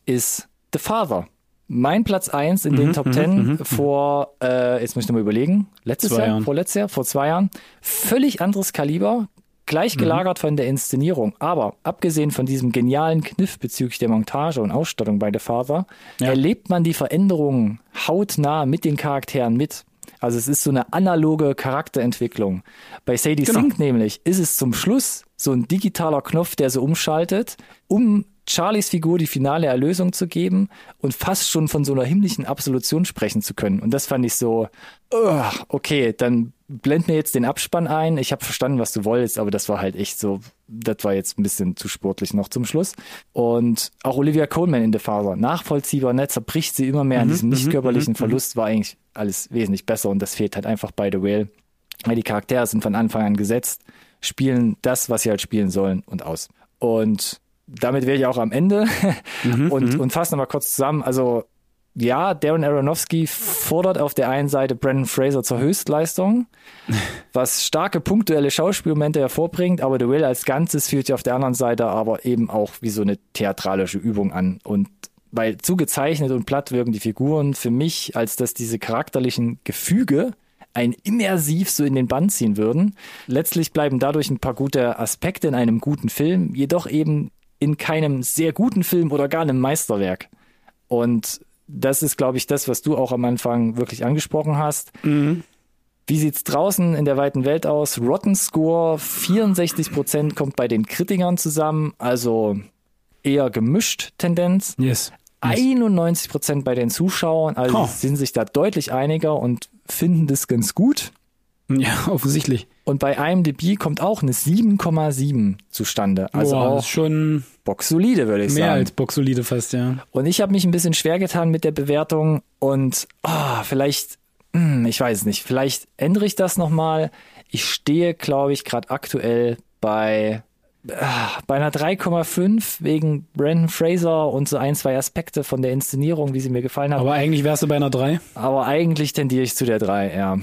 ist The Father. Mein Platz eins in den mhm, Top mhm, Ten mhm, vor, äh, jetzt muss ich nochmal überlegen, letztes Jahr, Jahren. vorletztes Jahr, vor zwei Jahren. Völlig anderes Kaliber, gleich mhm. gelagert mhm. von der Inszenierung. Aber abgesehen von diesem genialen Kniff bezüglich der Montage und Ausstattung bei The Father, ja. erlebt man die Veränderungen hautnah mit den Charakteren mit. Also es ist so eine analoge Charakterentwicklung. Bei Sadie genau. Sink nämlich ist es zum Schluss so ein digitaler Knopf, der so umschaltet, um Charlies Figur die finale Erlösung zu geben und fast schon von so einer himmlischen Absolution sprechen zu können. Und das fand ich so, uh, okay, dann blend mir jetzt den Abspann ein. Ich habe verstanden, was du wolltest, aber das war halt echt so, das war jetzt ein bisschen zu sportlich noch zum Schluss. Und auch Olivia Coleman in der Faser, nachvollziehbar, ne, zerbricht sie immer mehr an mhm, diesem nicht mhm, körperlichen mhm, Verlust, war eigentlich alles wesentlich besser und das fehlt halt einfach bei The Whale. Weil die Charaktere sind von Anfang an gesetzt, spielen das, was sie halt spielen sollen und aus. Und damit wäre ich auch am Ende und, und fasse nochmal kurz zusammen. Also ja, Darren Aronofsky fordert auf der einen Seite Brandon Fraser zur Höchstleistung, was starke punktuelle Schauspielmomente hervorbringt, aber The Will als Ganzes fühlt sich auf der anderen Seite aber eben auch wie so eine theatralische Übung an. Und weil zu gezeichnet und platt wirken die Figuren für mich, als dass diese charakterlichen Gefüge ein immersiv so in den Bann ziehen würden. Letztlich bleiben dadurch ein paar gute Aspekte in einem guten Film, jedoch eben in keinem sehr guten Film oder gar einem Meisterwerk. Und das ist, glaube ich, das, was du auch am Anfang wirklich angesprochen hast. Mhm. Wie sieht's draußen in der weiten Welt aus? Rotten Score 64 Prozent kommt bei den Kritikern zusammen, also eher gemischt Tendenz. Yes. 91 Prozent bei den Zuschauern, also oh. sind sich da deutlich einiger und finden das ganz gut. Ja, offensichtlich. Und bei IMDb kommt auch eine 7,7 zustande. Also Boah, auch schon boxsolide, würde ich mehr sagen. Mehr als boxsolide fast, ja. Und ich habe mich ein bisschen schwer getan mit der Bewertung und oh, vielleicht, hm, ich weiß nicht, vielleicht ändere ich das nochmal. Ich stehe, glaube ich, gerade aktuell bei ah, bei einer 3,5 wegen Brandon Fraser und so ein, zwei Aspekte von der Inszenierung, wie sie mir gefallen haben. Aber eigentlich wärst du bei einer 3? Aber eigentlich tendiere ich zu der 3, ja.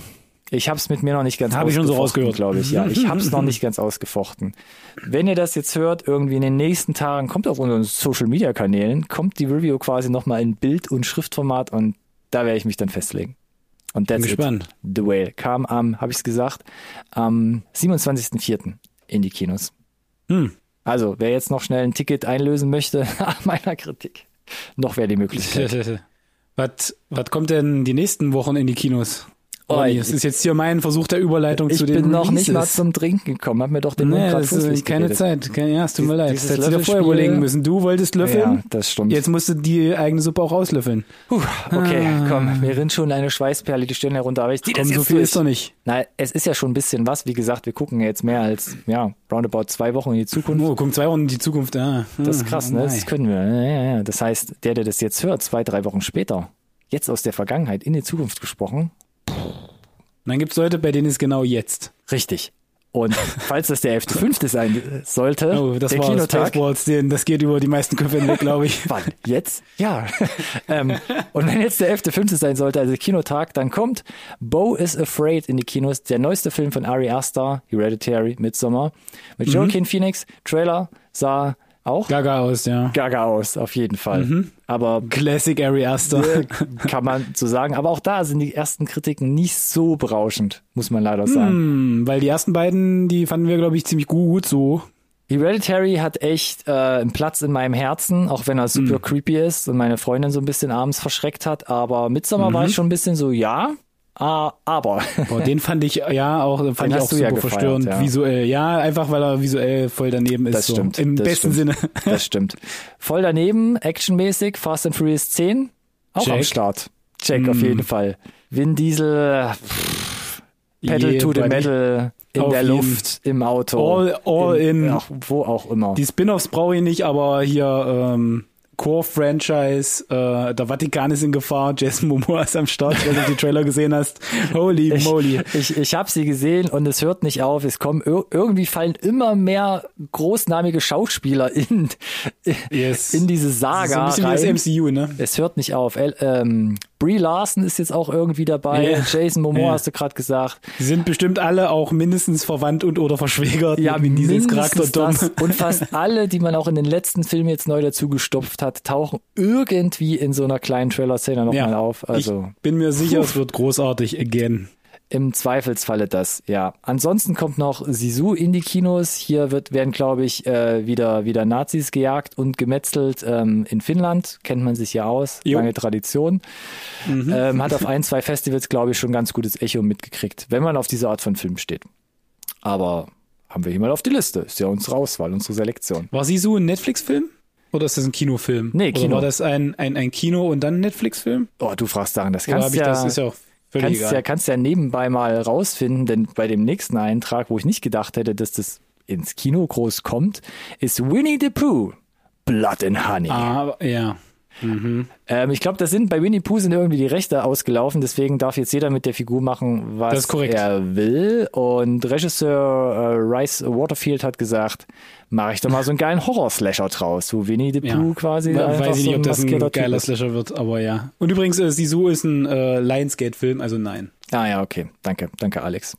Ich habe es mit mir noch nicht ganz hab ausgefochten, ich schon so rausgehört, glaube ich. Ja, ich habe es noch nicht ganz ausgefochten. Wenn ihr das jetzt hört, irgendwie in den nächsten Tagen, kommt auf unseren Social Media Kanälen, kommt die Review quasi nochmal in Bild- und Schriftformat und da werde ich mich dann festlegen. Und that's Bin gespannt. It. The Whale kam am, habe ich es gesagt, am 27.04. in die Kinos. Hm. Also, wer jetzt noch schnell ein Ticket einlösen möchte, nach meiner Kritik, noch wäre die Möglichkeit. Was, was kommt denn die nächsten Wochen in die Kinos? Oh, ich- es ist jetzt hier mein Versuch der Überleitung Ich zu den bin noch nicht mal Releases. zum Trinken gekommen, hab mir doch den Mund Nee, grad das ist fußlich keine geredet. Zeit. Kein, ja, es tut mir leid. Das hättest du dir vorher überlegen müssen. Du wolltest Ja, löffeln. das stimmt. Jetzt musst du die eigene Suppe auch rauslöffeln. Puh, okay, Ah. komm, mir rinnt schon eine Schweißperle die Stirn herunter, aber ich zieh das Komm, jetzt so viel durch. ist doch nicht. Nein, es ist ja schon ein bisschen was. Wie gesagt, wir gucken jetzt mehr als, ja, roundabout zwei Wochen in die Zukunft. Oh, guck, zwei Runden in die Zukunft. Ah, Das ist krass, ne? Das können wir. Ja, ja, ja. Das heißt, der, der das jetzt hört, zwei, drei Wochen später, jetzt aus der Vergangenheit in die Zukunft gesprochen, Und dann gibt's Leute, bei denen ist genau jetzt. richtig. Und falls das der 11.5. sein sollte, Oh, das der war Kinotag, Spaceballs, den, das geht über die meisten Köpfe hinweg, glaube ich. Wann? Jetzt? Ja. ähm, und wenn jetzt der 11.5. sein sollte, also Kinotag, dann kommt Bo is Afraid in die Kinos, der neueste Film von Ari Aster, Hereditary, Midsommar, mit Mhm. Joaquin Phoenix. Trailer sah auch Gaga aus, ja. gaga aus, auf jeden Fall. Mhm. Aber Classic Ari Aster. kann man so sagen. Aber auch da sind die ersten Kritiken nicht so berauschend, muss man leider sagen. Hm, weil die ersten beiden, die fanden wir, glaube ich, ziemlich gut so. Hereditary hat echt äh, einen Platz in meinem Herzen, auch wenn er super Mhm. creepy ist und meine Freundin so ein bisschen abends verschreckt hat. Aber Midsommar Mhm. war ich schon ein bisschen so, ja, ah, aber. Boah, den fand ich, ja, auch, fand Den ich auch super ja verstörend, ja. visuell. Ja, einfach weil er visuell voll daneben ist. Das so. stimmt, Im das besten stimmt. Sinne. Das stimmt. Voll daneben, actionmäßig, Fast and Furious 10, auch am Check. Start. Check, auf Mm. jeden Fall. Vin Diesel, pff, Pedal to the Yeah. Metal, in Auf der. Luft, im Auto. All- all in. Ach, wo auch immer. Die Spin-offs brauche ich nicht, aber hier ähm, Core-Franchise, äh, der Vatikan ist in Gefahr, Jason Momoa ist am Start, wenn du die Trailer gesehen hast. Holy Ich, moly. ich, ich habe sie gesehen und es hört nicht auf. Es kommen ir irgendwie fallen immer mehr großnamige Schauspieler in Yes. in diese Das ist so Saga ein bisschen rein. wie das MCU, ne? Es hört nicht auf. El, ähm, Brie Larson ist jetzt auch irgendwie dabei. Ja. Jason Momoa Ja. hast du gerade gesagt. Die sind bestimmt alle auch mindestens verwandt und oder verschwägert Diesels mindestens Charakter das. Und fast alle, die man auch in den letzten Filmen jetzt neu dazu gestopft hat, tauchen irgendwie in so einer kleinen Trailer-Szene nochmal auf. Also ich bin mir sicher, es wird großartig again. Im Zweifelsfalle das, ja. Ansonsten kommt noch Sisu in die Kinos. Hier wird, werden, glaube ich, äh, wieder, wieder Nazis gejagt und gemetzelt ähm, in Finnland. Kennt man sich ja aus. Jo. Lange Tradition. Mhm. Ähm, hat auf ein, zwei Festivals, glaube ich, schon ganz gutes Echo mitgekriegt, wenn man auf diese Art von Film steht. Aber haben wir hier mal auf die Liste. Ist ja unsere Auswahl, unsere Selektion. War Sisu ein Netflix-Film? Oder ist das ein Kinofilm? Nee, Kino. Oder war das ein, ein, ein Kino und dann ein Netflix-Film? Oh, du fragst Sachen, das kannst ich ja, das? Ist ja auch völlig kannst egal. ja, kannst ja nebenbei mal rausfinden, denn bei dem nächsten Eintrag, wo ich nicht gedacht hätte, dass das ins Kino groß kommt, ist Winnie the Pooh. Blood and Honey. Ah, ja. Ähm, ich glaube, das sind bei Winnie Pooh sind irgendwie die Rechte ausgelaufen, deswegen darf jetzt jeder mit der Figur machen, was er will. Und Regisseur äh, Rice Waterfield hat gesagt, mache ich doch mal so einen geilen Horror-Slasher draus, wo Winnie the Ja. Pooh quasi We- einfach Weiß ich so nicht, ob das ein geiler ist. Slasher wird, aber ja. Und übrigens, äh, Sisu ist ein äh, Lionsgate-Film, also nein. Ah ja, okay. Danke, danke Alex.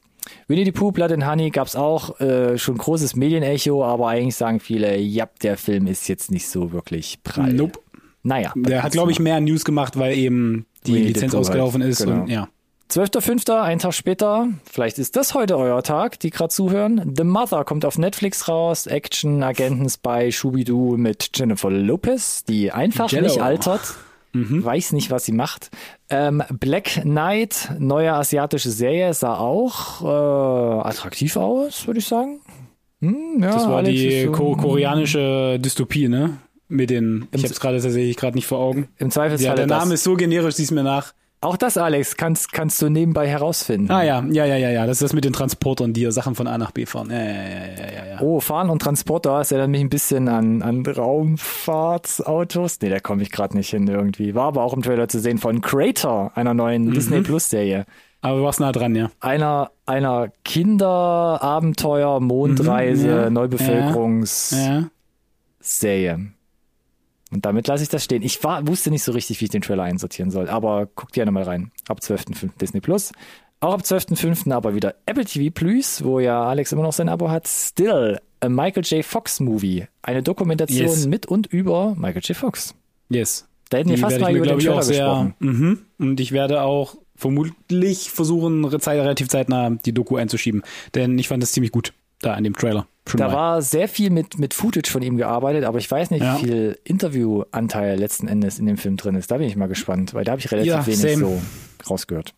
Winnie the Pooh, Blood and Honey gab's auch äh, schon großes Medienecho, aber eigentlich sagen viele, ja, der Film ist jetzt nicht so wirklich prall. Nope. Naja. Der hat, glaube ich, mehr News gemacht, weil eben die Winnie Lizenz halt, ausgelaufen ist. genau. Und, ja. 12.05., ein Tag später, vielleicht ist das heute euer Tag, die gerade zuhören. The Mother kommt auf Netflix raus, Action, Agenten Spy, Schubidu mit Jennifer Lopez, die einfach Jello. nicht altert. Weiß nicht, was sie macht. Ähm, Black Knight, neue asiatische Serie, sah auch äh, attraktiv aus, würde ich sagen. Hm, ja, Das war Alex die so- ko koreanische Dystopie, ne? Mit den, ich habe es gerade tatsächlich gerade nicht vor Augen. Im Ja, Zweifelsfall der das. Name ist so generisch, sieh's mir nach. Auch das, Alex, kannst, kannst du nebenbei herausfinden. Ah ja, ja, ja, ja, ja. Das ist das mit den Transportern, die ja Sachen von A nach B fahren. Ja, ja, ja, ja, ja. Oh, Fahren und Transporter, das erinnert mich ein bisschen an, an Raumfahrtsautos. Nee, da komme ich gerade nicht hin irgendwie. War aber auch im Trailer zu sehen von Crater, einer neuen Mhm. Disney Plus Serie. Aber du warst nah dran, ja. Einer, einer Kinderabenteuer, Mondreise, Mhm, ja, Neubevölkerungsserie. Ja. Und damit lasse ich das stehen. Ich war, wusste nicht so richtig, wie ich den Trailer einsortieren soll, aber guckt gerne mal rein. Ab 12.05. Disney Plus. Auch ab 12.05. aber wieder Apple TV Plus, wo ja Alex immer noch sein Abo hat. Still, a Michael J. Fox Movie. Eine Dokumentation Yes. mit und über Michael J. Fox. Yes. Da hätten wir fast mal über den Trailer auch sehr. gesprochen. Mhm. Und ich werde auch vermutlich versuchen, relativ zeitnah die Doku einzuschieben. Denn ich fand das ziemlich gut da in dem Trailer. Schon Da mal. war sehr viel mit, mit Footage von ihm gearbeitet, aber ich weiß nicht, Ja. wie viel Interviewanteil letzten Endes in dem Film drin ist. Da bin ich mal gespannt, weil da habe ich relativ Ja, wenig same. so rausgehört.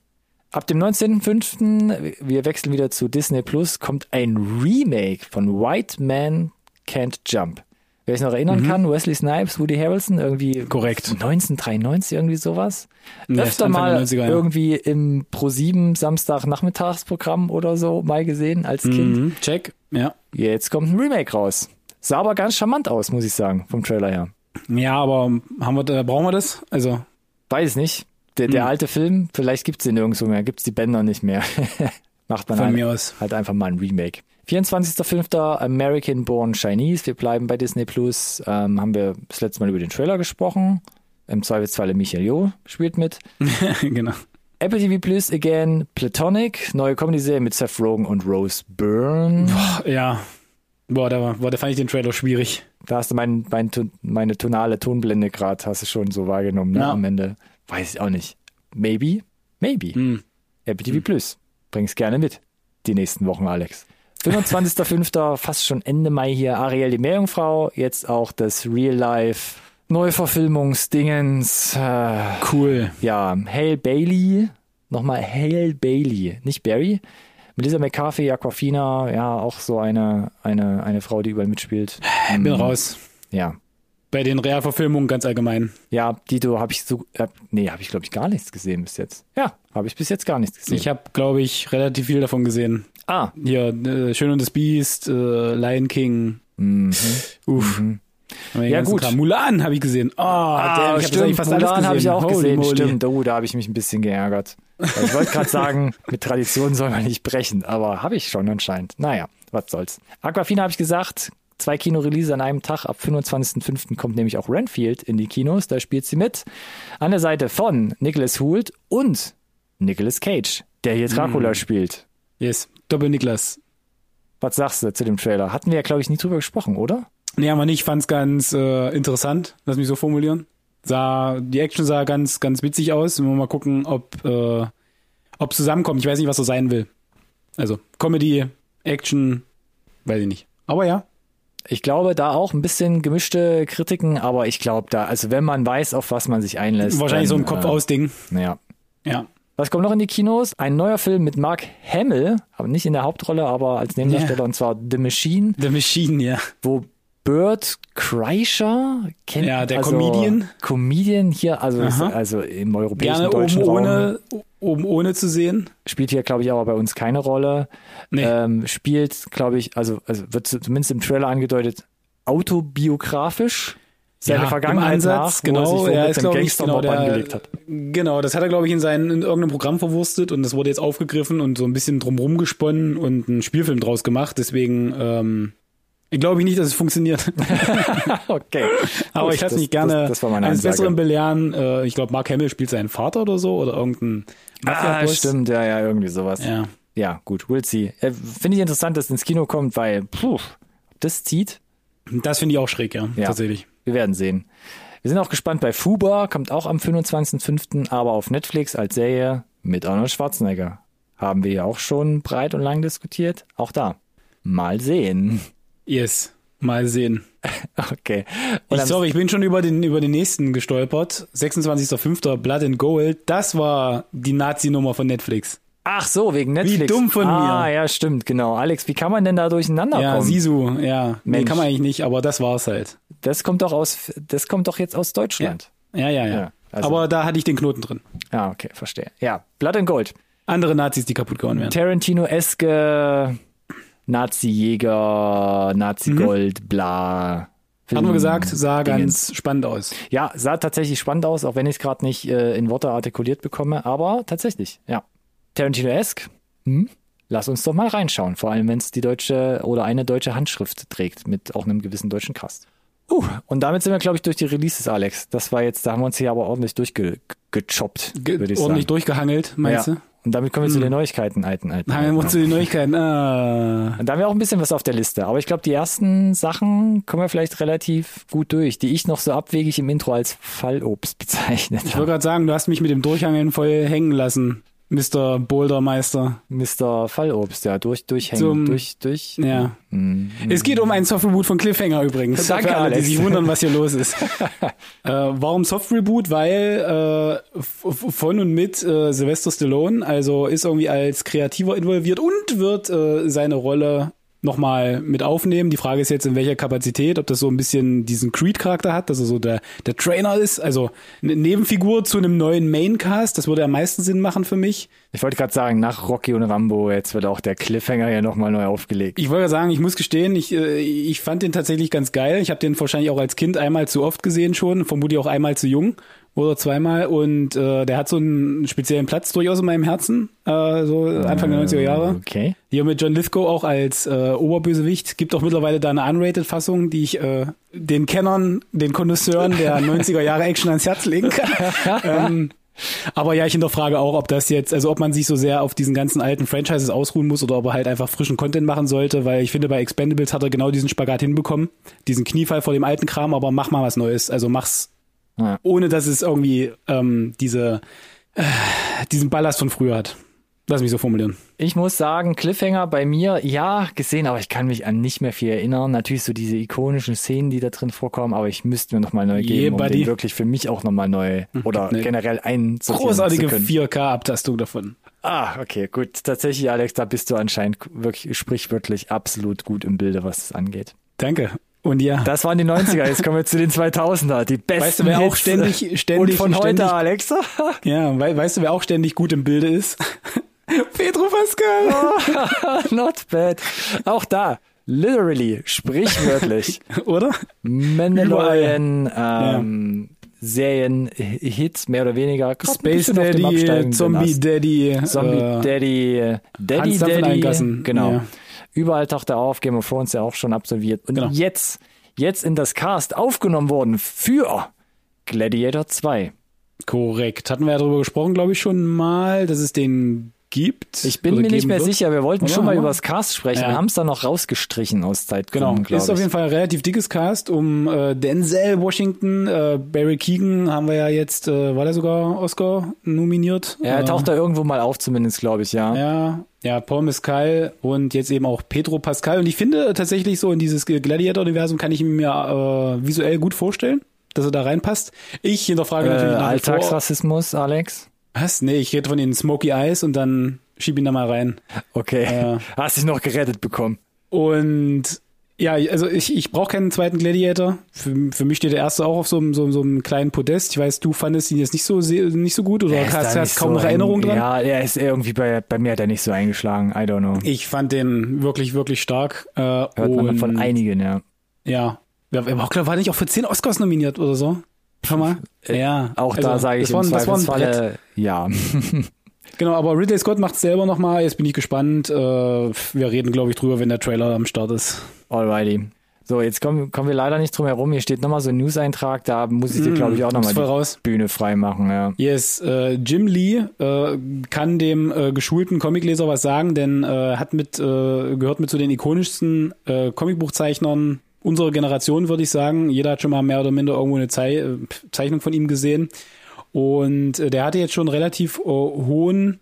Ab dem 19.05., wir wechseln wieder zu Disney Plus, kommt ein Remake von White Man Can't Jump. Wer sich noch erinnern kann, Wesley Snipes, Woody Harrelson, irgendwie Mhm. Korrekt. 1993, irgendwie sowas. Ja, Öfter mal der 90er, ja. irgendwie im Pro7 Samstagnachmittagsprogramm oder so mal gesehen als Kind. Mhm. Check. Ja. Jetzt kommt ein Remake raus. Sah aber ganz charmant aus, muss ich sagen, vom Trailer her. Ja, aber haben wir, da brauchen wir das? Also, Weiß nicht. Der, der alte Film, vielleicht gibt's den nirgendwo mehr, gibt's die Bänder nicht mehr. Macht man von halt, mir aus. halt einfach mal ein Remake. 24.05. American Born Chinese. Wir bleiben bei Disney Plus. Ähm, haben wir das letzte Mal über den Trailer gesprochen. Im Zweifelsfalle Michael Jo spielt mit. genau. Apple TV Plus again, Platonic, neue Comedy-Serie mit Seth Rogen und Rose Byrne. Ja. Boah, da, boah, da fand ich den Trailer schwierig. Da hast du mein, mein, meine tonale Tonblende gerade, hast du schon so wahrgenommen, ne? Ja. Am Ende. Weiß ich auch nicht. Maybe, maybe. Hm. Apple TV Plus. Bring's gerne mit. Die nächsten Wochen, Alex. 25.05. fast schon Ende Mai hier. Ariel die Meerjungfrau. Jetzt auch das Real Life Neuverfilmungsdingens. Äh, Cool. ja, Hale Bailey. Nochmal Hale Bailey. Nicht Barry. Melissa McCarthy, Aquafina. Ja, auch so eine, eine, eine Frau, die überall mitspielt. Bin raus. Ja. Bei den Realverfilmungen ganz allgemein. Ja, Dito habe ich so, äh, nee, habe ich glaube ich gar nichts gesehen bis jetzt. Ja, habe ich bis jetzt gar nichts gesehen. Ich habe, glaube ich, relativ viel davon gesehen. Ah, Hier, äh, Schön und das Biest, äh, Lion King. mhm. Uff. Den Ja, gut. Kram. Mulan habe ich gesehen. Oh, ah habe eigentlich fast alles Mulan habe ich auch Holy gesehen. moly. Stimmt, oh, da habe ich mich ein bisschen geärgert. Weil Ich wollte gerade sagen, mit Tradition soll man nicht brechen, aber habe ich schon anscheinend. Naja, was soll's. Aquafina habe ich gesagt, zwei Kino-Release an einem Tag. Ab 25.05. kommt nämlich auch Renfield in die Kinos. Da spielt sie mit. An der Seite von Nicholas Hoult und Nicolas Cage, der hier Dracula Mm. spielt. Yes, Doppel Niklas. Was sagst du zu dem Trailer? Hatten wir ja, glaube ich, nie drüber gesprochen, oder? Nee, aber nicht, fand's ganz äh, interessant, lass mich so formulieren. Sah, die Action sah ganz, ganz witzig aus. Wir mal gucken, ob, äh, ob zusammenkommt. Ich weiß nicht, was so sein will. Also, Comedy, Action, weiß ich nicht. Aber ja, Ich glaube, da auch ein bisschen gemischte Kritiken, aber ich glaube da, also wenn man weiß, auf was man sich einlässt. wahrscheinlich so dann, ein Kopf-aus-Ding. Äh, ja. Ja. Was kommt noch in die Kinos? Ein neuer Film mit Mark Hamill, aber nicht in der Hauptrolle, aber als Nebendarsteller, Ja. und zwar The Machine, The Machine, ja. wo Bert Kreischer kennt Ja, der also, Comedian. Comedian hier, also, Aha. also im europäischen Gerne deutschen oben Raum, ohne, oben ohne zu sehen. spielt hier, glaube ich, aber bei uns keine Rolle. Nee. Ähm, spielt, glaube ich, also, also wird zumindest im Trailer angedeutet, autobiografisch seine Ja, Vergangenheit im Ansatz, nach, wo er sich genau. wohl Er ist, glaube ich, genau, der, angelegt hat. genau, das hat er, glaube ich, in, seinen, in irgendeinem Programm verwurstet und das wurde jetzt aufgegriffen und so ein bisschen drumrum gesponnen und einen Spielfilm draus gemacht. Deswegen ähm, glaube ich nicht, dass es funktioniert. okay. Aber Gut, ich lasse mich gerne Das, das eines. Besseren belehren. Äh, ich glaube, Mark Hamill spielt seinen Vater oder so oder irgendein Ah, stimmt, ja, ja, irgendwie sowas. Ja, Ja. gut, we'll see. Äh, Finde ich interessant, dass es ins Kino kommt, weil, puh, das zieht, Das finde ich auch schräg, ja, Ja. tatsächlich. Wir werden sehen. Wir sind auch gespannt bei Fuba, kommt auch am 25.05., aber auf Netflix als Serie mit Arnold Schwarzenegger. Haben wir ja auch schon breit und lang diskutiert. Auch da. Mal sehen. Yes. Mal sehen. Okay. Ich, sorry, ich bin schon über den, über den nächsten gestolpert. 26.05. Blood and Gold. Das war die Nazi-Nummer von Netflix. Ach so, wegen Netflix. dumm von ah, mir. ja, stimmt, genau. Alex, wie kann man denn da durcheinander Ja, kommen? Sisu, ja. Nee, Mensch. kann man eigentlich nicht, aber das war's halt. Das kommt doch aus, das kommt doch jetzt aus Deutschland. Ja, ja, ja. Ja, also- aber da hatte ich den Knoten drin. Ja, okay, verstehe. Ja, Blood and Gold. Andere Nazis, die kaputt gehauen werden. Tarantino-eske Nazi-Jäger, Nazi-Gold, bla. Mhm. Hatten wir gesagt, sah Dingens. ganz spannend aus. Ja, sah tatsächlich spannend aus, auch wenn ich es gerade nicht äh, in Worte artikuliert bekomme, aber tatsächlich, ja. Tarantino-esque, hm? Lass uns doch mal reinschauen, vor allem wenn es die deutsche oder eine deutsche Handschrift trägt, mit auch einem gewissen deutschen Cast. Uh, und damit sind wir, glaube ich, durch die Releases, Alex. Das war jetzt, da haben wir uns hier aber ordentlich durchgechoppt, Ge würde ich ordentlich sagen. durchgehangelt, meinst ja. du? Und damit kommen wir zu den Neuigkeiten, alten, alten. Haben wir zu den Neuigkeiten. Ah. Und da haben wir auch ein bisschen was auf der Liste. Aber ich glaube, die ersten Sachen kommen wir vielleicht relativ gut durch, die ich noch so abwegig im Intro als Fallobst bezeichnet Ich wollte gerade sagen, du hast mich mit dem Durchhangeln voll hängen lassen, Mr. Bouldermeister. Mr. Fallobst, ja, durch, durchhängen, Zum- durch, durch. Ja. Mhm. Es geht um ein Soft-Reboot von Cliffhanger übrigens. Danke, Für alle, die Alex. sich wundern, was hier los ist. äh, warum Soft-Reboot? Weil äh, von und mit äh, Sylvester Stallone, also ist irgendwie als Kreativer involviert und wird äh, seine Rolle nochmal mit aufnehmen. Die Frage ist jetzt, in welcher Kapazität, ob das so ein bisschen diesen Creed-Charakter hat, dass er so der, der Trainer ist, also eine Nebenfigur zu einem neuen Maincast, das würde am meisten Sinn machen für mich. Ich wollte gerade sagen, nach Rocky und Rambo, jetzt wird auch der Cliffhanger ja nochmal neu aufgelegt. Ich wollte sagen, ich muss gestehen, ich, äh, ich fand den tatsächlich ganz geil. Ich habe den wahrscheinlich auch als Kind einmal zu oft gesehen schon, vermutlich auch einmal zu jung oder zweimal. Und äh, der hat so einen speziellen Platz durchaus in meinem Herzen, äh, so Anfang der 90er Jahre. Okay. Hier mit John Lithgow auch als äh, Oberbösewicht. Gibt auch mittlerweile da eine Unrated-Fassung, die ich äh, den Kennern, den Konnoisseuren der 90er Jahre Action ans Herz legen kann. ähm, aber ja, ich hinterfrage auch, ob das jetzt, also ob man sich so sehr auf diesen ganzen alten Franchises ausruhen muss oder ob er halt einfach frischen Content machen sollte, weil ich finde, bei Expendables hat er genau diesen Spagat hinbekommen. Diesen Kniefall vor dem alten Kram, aber mach mal was Neues. Also mach's, Ja. ohne dass es irgendwie ähm, diese, äh, diesen Ballast von früher hat. Lass mich so formulieren. Ich muss sagen, Cliffhanger bei mir, ja, gesehen, aber ich kann mich an nicht mehr viel erinnern. Natürlich so diese ikonischen Szenen, die da drin vorkommen, aber ich müsste mir nochmal neu geben, Yeah, um den wirklich für mich auch nochmal neu oder Ne. generell einsortieren Großartige zu können. 4K-Abtastung davon. Ah, okay, gut. Tatsächlich, Alex, da bist du anscheinend wirklich sprichwörtlich absolut gut im Bilde, was es angeht. Danke. Und ja. Das waren die 90er, jetzt kommen wir zu den 2000er, die besten Weißt du, wer auch Hits. ständig- ständig- Und von ständig- heute, Alex? Ja, we weißt du, wer auch ständig gut im Bilde ist? Pedro Pascal. Not bad. Auch da, literally, sprichwörtlich. Oder? Mandalorian, ähm, Serien, Hits, mehr oder weniger. Grad Space Daddy, absteigenden Zombie. Daddy. Zombie äh, Daddy, äh, Daddy in Daddy. allen Gassen, Genau. ja. Überall taucht er auf, Game of Thrones ja auch schon absolviert. Und Genau. jetzt, jetzt in das Cast aufgenommen worden für Gladiator 2. Korrekt. Hatten wir ja darüber gesprochen, glaube ich, schon mal, dass es den gibt. Ich bin mir nicht mehr wird. sicher, wir wollten Oder? schon mal wir? über das Cast sprechen, Ja. wir haben es dann noch rausgestrichen aus Genau, Zeitgründen, glaube ist auf jeden Fall ein relativ dickes Cast um äh, Denzel Washington, äh, Barry Keegan haben wir ja jetzt, äh, war der sogar Oscar nominiert? Ja, er taucht da irgendwo mal auf, zumindest, glaube ich, ja. Ja, ja, Paul Mescal und jetzt eben auch Pedro Pascal. Und ich finde tatsächlich so in dieses Gladiator-Universum kann ich mir äh, visuell gut vorstellen, dass er da reinpasst. Ich hinterfrage Äh, natürlich nach. Alltagsrassismus, Alex. Was? Nee, ich rede von den Smoky Eyes und dann schieb ihn da mal rein. Okay. Äh. Hast dich noch gerettet bekommen. Und ja, also ich, ich brauche keinen zweiten Gladiator. Für, für mich steht der erste auch auf so einem, so, so einem kleinen Podest. Ich weiß, du fandest ihn jetzt nicht so nicht so gut oder Er ist hast, hast kaum so noch Erinnerung dran? Ja, er ist irgendwie bei, bei mir hat er nicht so eingeschlagen. I don't know. Ich fand den wirklich, wirklich stark. Äh, Hört man von einigen, ja. Ja. Ja, war nicht auch für 10 Oscars nominiert oder so? Schau mal. ja. Äh, Auch Also, da sage ich das war, im das war ein Brett. Ja. Genau, aber Ridley Scott macht selber nochmal. Jetzt bin ich gespannt. Äh, wir reden, glaube ich, drüber, wenn der Trailer am Start ist. Alrighty. So, jetzt kommen, kommen wir leider nicht drum herum. Hier steht nochmal so ein News-Eintrag, da muss ich dir, Mm, glaube ich, auch nochmal die raus. Bühne frei machen, ja. Yes, äh, Jim Lee äh, kann dem äh, geschulten Comicleser was sagen, denn äh, hat mit äh, gehört mit zu den ikonischsten äh, Comicbuchzeichnern unserer Generation, würde ich sagen. Jeder hat schon mal mehr oder minder irgendwo eine Zei Zeichnung von ihm gesehen. Und äh, der hatte jetzt schon relativ äh, hohen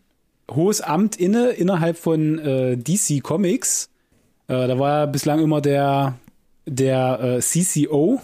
hohes Amt inne innerhalb von äh, DC Comics. Äh, da war er bislang immer der der äh, CCO,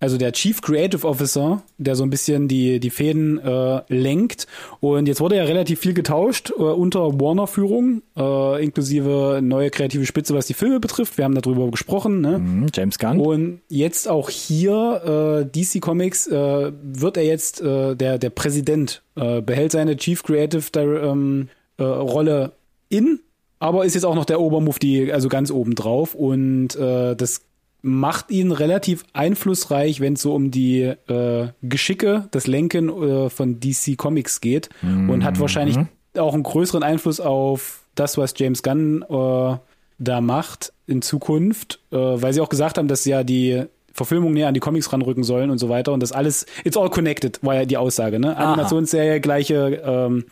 also der Chief Creative Officer, der so ein bisschen die, die Fäden äh, lenkt. Und jetzt wurde ja relativ viel getauscht äh, unter Warner-Führung, äh, inklusive neue kreative Spitze, was die Filme betrifft. Wir haben darüber gesprochen. Ne? Hm, James Gunn. Und jetzt auch hier, äh, DC Comics, äh, wird er jetzt äh, der, der Präsident, äh, behält seine Chief Creative ähm, äh, Rolle in, aber ist jetzt auch noch der Obermufti, also ganz oben drauf. Und äh, das macht ihn relativ einflussreich, wenn es so um die äh, Geschicke, das Lenken äh, von DC Comics geht und hat wahrscheinlich auch einen größeren Einfluss auf das, was James Gunn äh, da macht in Zukunft, äh, weil sie auch gesagt haben, dass ja die Verfilmung näher an die Comics ranrücken sollen und so weiter und das alles, it's all connected, war ja die Aussage, ne? Animationsserie, gleiche, ähm,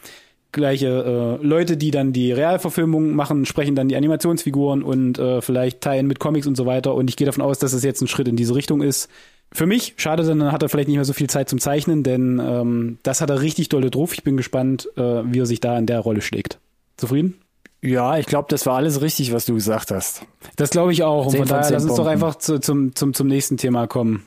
gleiche äh, Leute, die dann die Realverfilmung machen, sprechen dann die Animationsfiguren und äh, vielleicht teilen mit Comics und so weiter. Und ich gehe davon aus, dass es jetzt ein Schritt in diese Richtung ist. Für mich, schade, dann hat er vielleicht nicht mehr so viel Zeit zum Zeichnen, denn ähm, das hat er richtig dolle drauf. Ich bin gespannt, äh, wie er sich da in der Rolle schlägt. Zufrieden? Ja, ich glaube, das war alles richtig, was du gesagt hast. Das glaube ich auch. Und von daher lass uns doch einfach zu, zum, zum, zum nächsten Thema kommen.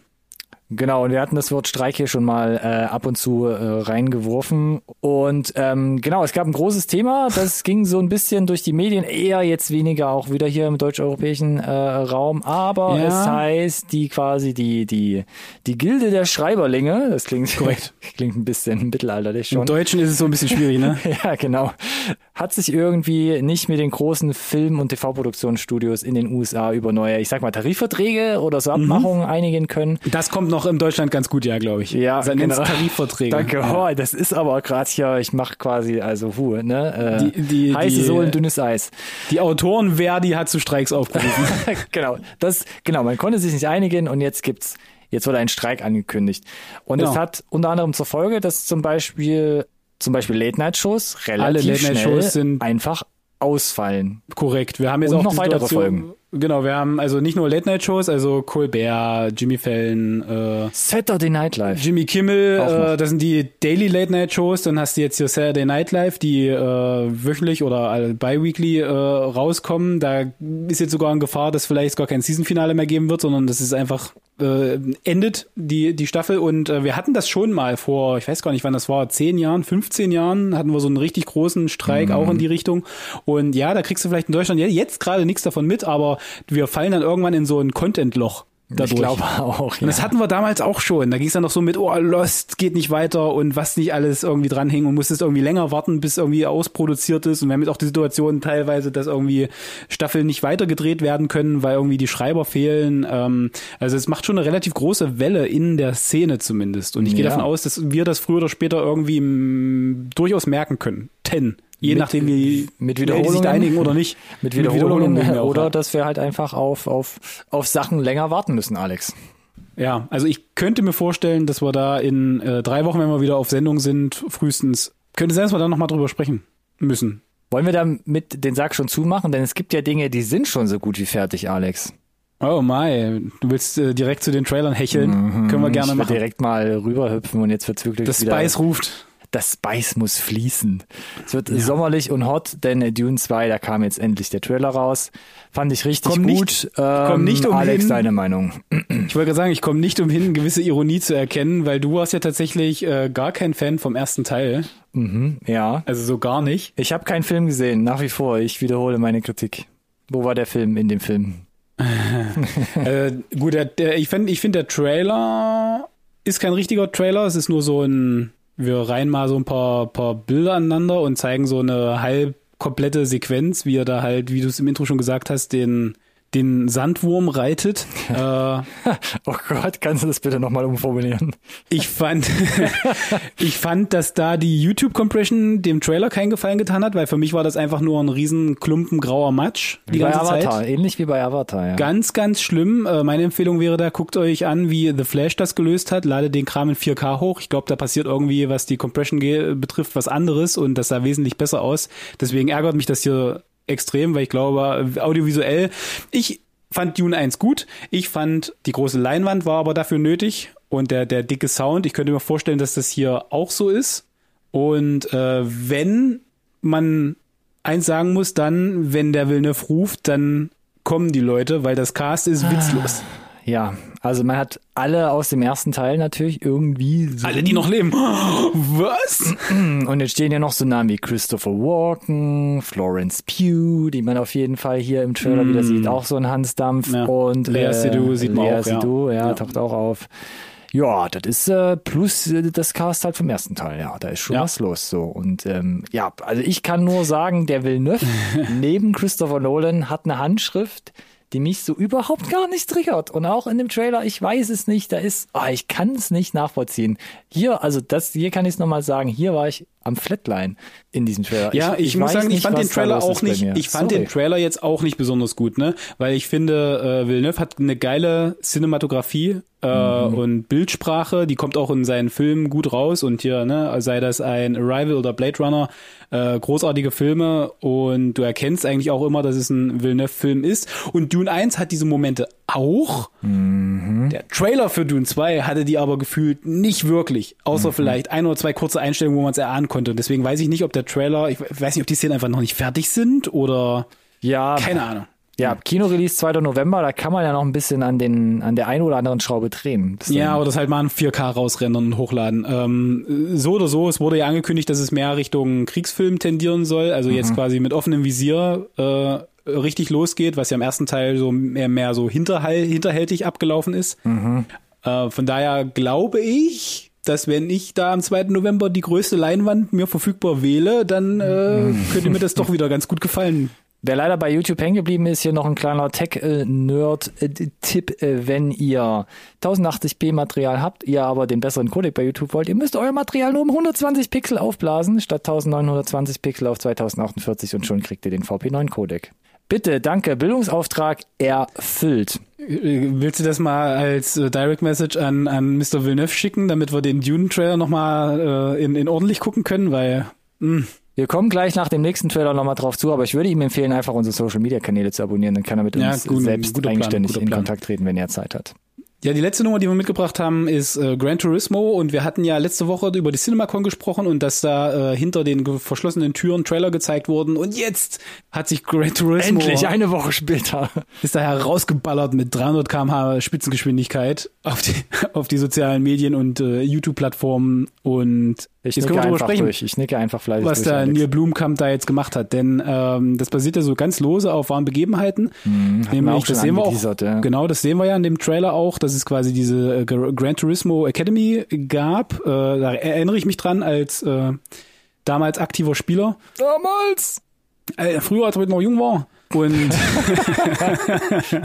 Genau, und wir hatten das Wort Streik hier schon mal äh, ab und zu äh, reingeworfen. Und ähm, genau, es gab ein großes Thema, das ging so ein bisschen durch die Medien, eher jetzt weniger auch wieder hier im deutsch-europäischen äh, Raum, aber Ja. es heißt, die quasi die, die, die Gilde der Schreiberlinge, das klingt Korrekt. klingt ein bisschen mittelalterlich Im schon. Deutschen ist es so ein bisschen schwierig, ne? Ja, genau. Hat sich irgendwie nicht mit den großen Film- und TV-Produktionsstudios in den USA über neue, ich sag mal, Tarifverträge oder so Abmachungen einigen können. Das kommt noch in Deutschland ganz gut, ja, glaube ich. Ja, nennt's genau. Tarifverträge. Danke. Ja. Oh, das ist aber gerade hier, ich mache quasi also Hu, ne? Äh, Die- die- heiße die- Sohlen, dünnes Eis. Die Autoren Verdi hat zu Streiks aufgerufen. genau. Das, genau, man konnte sich nicht einigen und jetzt gibt's, jetzt wurde ein Streik angekündigt. Und Genau. es hat unter anderem zur Folge, dass zum Beispiel, zum Beispiel Late-Night-Shows relativ Late-Night-Shows schnell sind- einfach ausfallen. Korrekt. Wir haben jetzt Und auch noch weitere Folgen. Genau, wir haben also nicht nur Late-Night-Shows, also Colbert, Jimmy Fallon, äh, Saturday Night Live. Jimmy Kimmel, äh, das sind die Daily Late Night Shows. Dann hast du jetzt hier Saturday Night Live, die äh, wöchentlich oder bi-weekly äh, rauskommen. Da ist jetzt sogar in Gefahr, dass vielleicht gar kein Season-Finale mehr geben wird, sondern das ist einfach äh, endet die die Staffel. Und äh, wir hatten das schon mal vor, ich weiß gar nicht, wann das war, 10 Jahren, 15 Jahren hatten wir so einen richtig großen Streik Mhm. auch in die Richtung. Und ja, da kriegst du vielleicht in Deutschland jetzt gerade nichts davon mit, aber wir fallen dann irgendwann in so ein Content-Loch. Dadurch. Ich glaube auch. Und das hatten wir damals auch schon. Da ging es dann noch so mit, oh, Lost geht nicht weiter und was nicht alles irgendwie dranhing und musstest irgendwie länger warten, bis irgendwie ausproduziert ist. Und wir haben jetzt auch die Situation teilweise, dass irgendwie Staffeln nicht weitergedreht werden können, weil irgendwie die Schreiber fehlen. Ähm, also es macht schon eine relativ große Welle in der Szene zumindest. Und ich gehe Ja. davon aus, dass wir das früher oder später irgendwie durchaus merken können. Ten. Je Mit- nachdem, wie mit die sich Wiederholungen. da einigen oder nicht. Mit Wiederholungen mir auch, oder dass wir halt einfach auf, auf, auf Sachen länger warten müssen, Alex. Ja, also ich könnte mir vorstellen, dass wir da in äh, drei Wochen, wenn wir wieder auf Sendung sind, frühestens, könnte sein, dass wir da nochmal drüber sprechen müssen. Wollen wir damit den Sack schon zumachen? Denn es gibt ja Dinge, die sind schon so gut wie fertig, Alex. Oh my, du willst äh, direkt zu den Trailern hecheln? Können wir gerne ich machen. direkt mal rüberhüpfen und jetzt wird's wirklich Das. Spice ruft. Das Spice muss fließen. Es wird sommerlich und hot, denn Dune 2, da kam jetzt endlich der Trailer raus. Fand ich richtig Komm gut. nicht- komm nicht umhin. Alex, deine Meinung. Ich wollte gerade sagen, ich komme nicht umhin, gewisse Ironie zu erkennen, weil du warst ja tatsächlich äh, gar kein Fan vom ersten Teil. Mhm, ja. Also so gar nicht. Ich habe keinen Film gesehen, nach wie vor. Ich wiederhole meine Kritik. Wo war der Film in dem Film? äh, gut, der, der, ich finde, ich find, der Trailer ist kein richtiger Trailer. Es ist nur so ein, wir reihen mal so ein paar, paar Bilder aneinander und zeigen so eine halb komplette Sequenz, wie er da halt, wie du es im Intro schon gesagt hast, den, den Sandwurm reitet. äh, Oh Gott, kannst du das bitte nochmal umformulieren? ich fand, ich fand, dass da die YouTube-Compression dem Trailer keinen Gefallen getan hat, weil für mich war das einfach nur ein riesen Klumpen grauer Matsch die Wie bei ganze Zeit. Avatar, ähnlich wie bei Avatar, ja. Ganz, ganz schlimm. Äh, meine Empfehlung wäre da, guckt euch an, wie The Flash das gelöst hat. Ladet den Kram in 4K hoch. Ich glaube, da passiert irgendwie, was die Compression betrifft, was anderes und das sah wesentlich besser aus. Deswegen ärgert mich das hier extrem, weil ich glaube, audiovisuell, ich fand Dune 1 gut. Ich fand, die große Leinwand war aber dafür nötig und der, der dicke Sound. Ich könnte mir vorstellen, dass das hier auch so ist. Und äh, wenn man eins sagen muss, dann, wenn der Villeneuve ruft, dann kommen die Leute, weil das Cast ist witzlos. Ja, also man hat alle aus dem ersten Teil natürlich irgendwie so Alle, die noch leben. Was? Und jetzt stehen ja noch so Namen wie Christopher Walken, Florence Pugh, die man auf jeden Fall hier im Trailer wieder sieht, auch so ein Hansdampf. Mm. Ja. Und Lea Seydoux sieht man Lea auch, ja. Seydoux, ja, Ja. taucht auch auf. Ja, das ist äh, plus äh, das Cast halt vom ersten Teil. Ja, da ist schon Ja. was los so. Und ähm, ja, also ich kann nur sagen, der Villeneuve neben Christopher Nolan hat eine Handschrift, die mich so überhaupt gar nicht triggert. Und auch in dem Trailer, ich weiß es nicht, da ist, ah, ich kann es nicht nachvollziehen. Hier, also das, hier kann ich es nochmal sagen, hier war ich am Flatline in diesem Trailer. Ja, ich, ich muss sagen, nicht, ich fand den Trailer auch nicht, ich fand Sorry. den Trailer jetzt auch nicht besonders gut, ne? Weil ich finde, äh, Villeneuve hat eine geile Cinematografie äh, mhm. und Bildsprache, die kommt auch in seinen Filmen gut raus und hier, ne, sei das ein Arrival oder Blade Runner, äh, großartige Filme und du erkennst eigentlich auch immer, dass es ein Villeneuve-Film ist. Und Dune 1 hat diese Momente auch. Mhm. Der Trailer für Dune 2 hatte die aber gefühlt nicht wirklich, außer mhm. vielleicht ein oder zwei kurze Einstellungen, wo man es erahnen konnte. Und deswegen weiß ich nicht, ob der Trailer, ich weiß nicht, ob die Szenen einfach noch nicht fertig sind oder ja, keine Ahnung. Ja, Kinorelease 2. November, da kann man ja noch ein bisschen an den an der einen oder anderen Schraube drehen. Ja, oder das halt mal in 4K rausrendern und hochladen. Ähm, so oder so, es wurde ja angekündigt, dass es mehr Richtung Kriegsfilm tendieren soll, also mhm. jetzt quasi mit offenem Visier äh, richtig losgeht, was ja im ersten Teil so mehr, mehr so hinterhal hinterhältig abgelaufen ist. Mhm. Äh, von daher glaube ich, dass wenn ich da am 2. November die größte Leinwand mir verfügbar wähle, dann äh, könnte mir das doch wieder ganz gut gefallen. Wer leider bei YouTube hängen geblieben ist, hier noch ein kleiner Tech-Nerd-Tipp, äh, wenn ihr 1080p Material habt, ihr aber den besseren Codec bei YouTube wollt, ihr müsst euer Material nur um 120 Pixel aufblasen, statt 1920 Pixel auf 2048 und schon kriegt ihr den VP9 Codec. Bitte, danke, Bildungsauftrag erfüllt. Willst du das mal als äh, Direct Message an, an Mr. Villeneuve schicken, damit wir den Dune-Trailer nochmal äh, in, in ordentlich gucken können, weil... Mh. Hm. Wir kommen gleich nach dem nächsten Trailer nochmal drauf zu, aber ich würde ihm empfehlen, einfach unsere Social Media Kanäle zu abonnieren. Dann kann er mit ja, uns gut, selbst eigenständig Plan, in Kontakt treten, wenn er Zeit hat. Ja, die letzte Nummer, die wir mitgebracht haben, ist äh, Gran Turismo. Und wir hatten ja letzte Woche über die CinemaCon gesprochen und dass da äh, hinter den verschlossenen Türen Trailer gezeigt wurden. Und jetzt hat sich Gran Turismo endlich eine Woche später. ist da herausgeballert mit 300 km/h Spitzengeschwindigkeit auf die auf die sozialen Medien und äh, YouTube-Plattformen. Und ich jetzt nicke einfach sprechen, durch. Ich nicke einfach fleißig Was der Neil Blumkamp da jetzt gemacht hat, denn ähm, das basiert ja so ganz lose auf wahren Begebenheiten. Mhm, Nämlich, auch das sehen wir auch. Ja. Genau, das sehen wir ja in dem Trailer auch, dass es quasi diese äh, Gran Turismo Academy gab. Äh, da erinnere ich mich dran als äh, damals aktiver Spieler. Damals. Äh, früher, als ich noch jung war. Und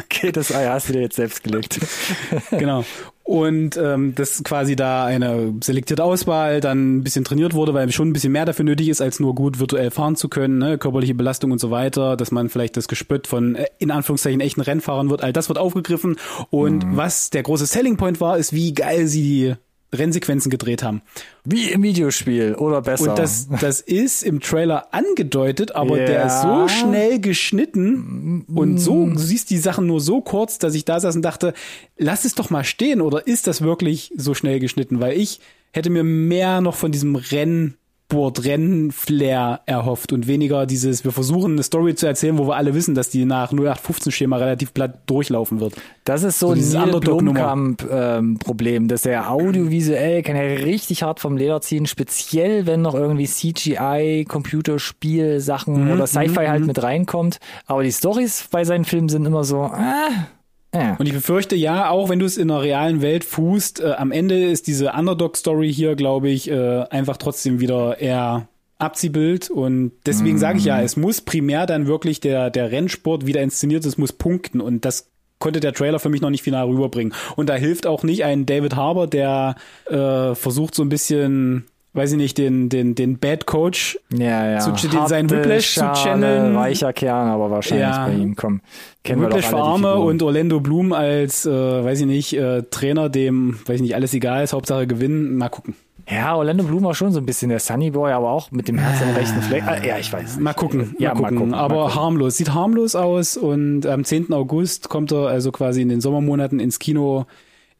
okay, das Ei hast du dir jetzt selbst gelegt. genau. Und ähm, dass quasi da eine selektierte Auswahl dann ein bisschen trainiert wurde, weil schon ein bisschen mehr dafür nötig ist, als nur gut virtuell fahren zu können, ne? körperliche Belastung und so weiter, dass man vielleicht das Gespött von äh, in Anführungszeichen echten Rennfahrern wird, all das wird aufgegriffen. Und mhm. was der große Selling Point war, ist, wie geil sie die Rennsequenzen gedreht haben. Wie im Videospiel oder besser. Und das, das ist im Trailer angedeutet, aber ja. der ist so schnell geschnitten und so, du siehst die Sachen nur so kurz, dass ich da saß und dachte, lass es doch mal stehen oder ist das wirklich so schnell geschnitten? Weil ich hätte mir mehr noch von diesem Rennen Sport-Rennen-Flair erhofft und weniger dieses, wir versuchen eine Story zu erzählen, wo wir alle wissen, dass die nach 0815-Schema relativ platt durchlaufen wird. Das ist so, so dieses Blomkamp-Problem, ähm, dass er audiovisuell kann er richtig hart vom Leder ziehen, speziell wenn noch irgendwie CGI, Computerspiel, Sachen mhm, oder Sci-Fi halt mhm. mit reinkommt. Aber die Stories bei seinen Filmen sind immer so, ah, ja. Und ich befürchte ja, auch wenn du es in einer realen Welt fußt, äh, am Ende ist diese Underdog-Story hier, glaube ich, äh, einfach trotzdem wieder eher Abziehbild und deswegen mm. sage ich ja, mhm. es muss primär dann wirklich der, der Rennsport wieder inszeniert, es muss punkten und das konnte der Trailer für mich noch nicht final rüberbringen. Und da hilft auch nicht ein David Harbour, der äh, versucht so ein bisschen weiß ich nicht, den, den, den Bad Coach ja, ja. zu den, seinen Whiplash zu channeln. Weicher Kern, aber wahrscheinlich ja. bei ihm. Komm, kennen Whiplash wir doch alle für Arme und Orlando Bloom als, äh, weiß ich nicht, äh, Trainer, dem, weiß ich nicht, alles egal ist, Hauptsache gewinnen. Mal gucken. Ja, Orlando Bloom war schon so ein bisschen der Sunny Boy, aber auch mit dem Herz am rechten Fleck. Ah, ja, ich weiß. Mal gucken. Ja, mal gucken. Mal gucken aber mal gucken. harmlos. Sieht harmlos aus und am 10. August kommt er also quasi in den Sommermonaten ins Kino.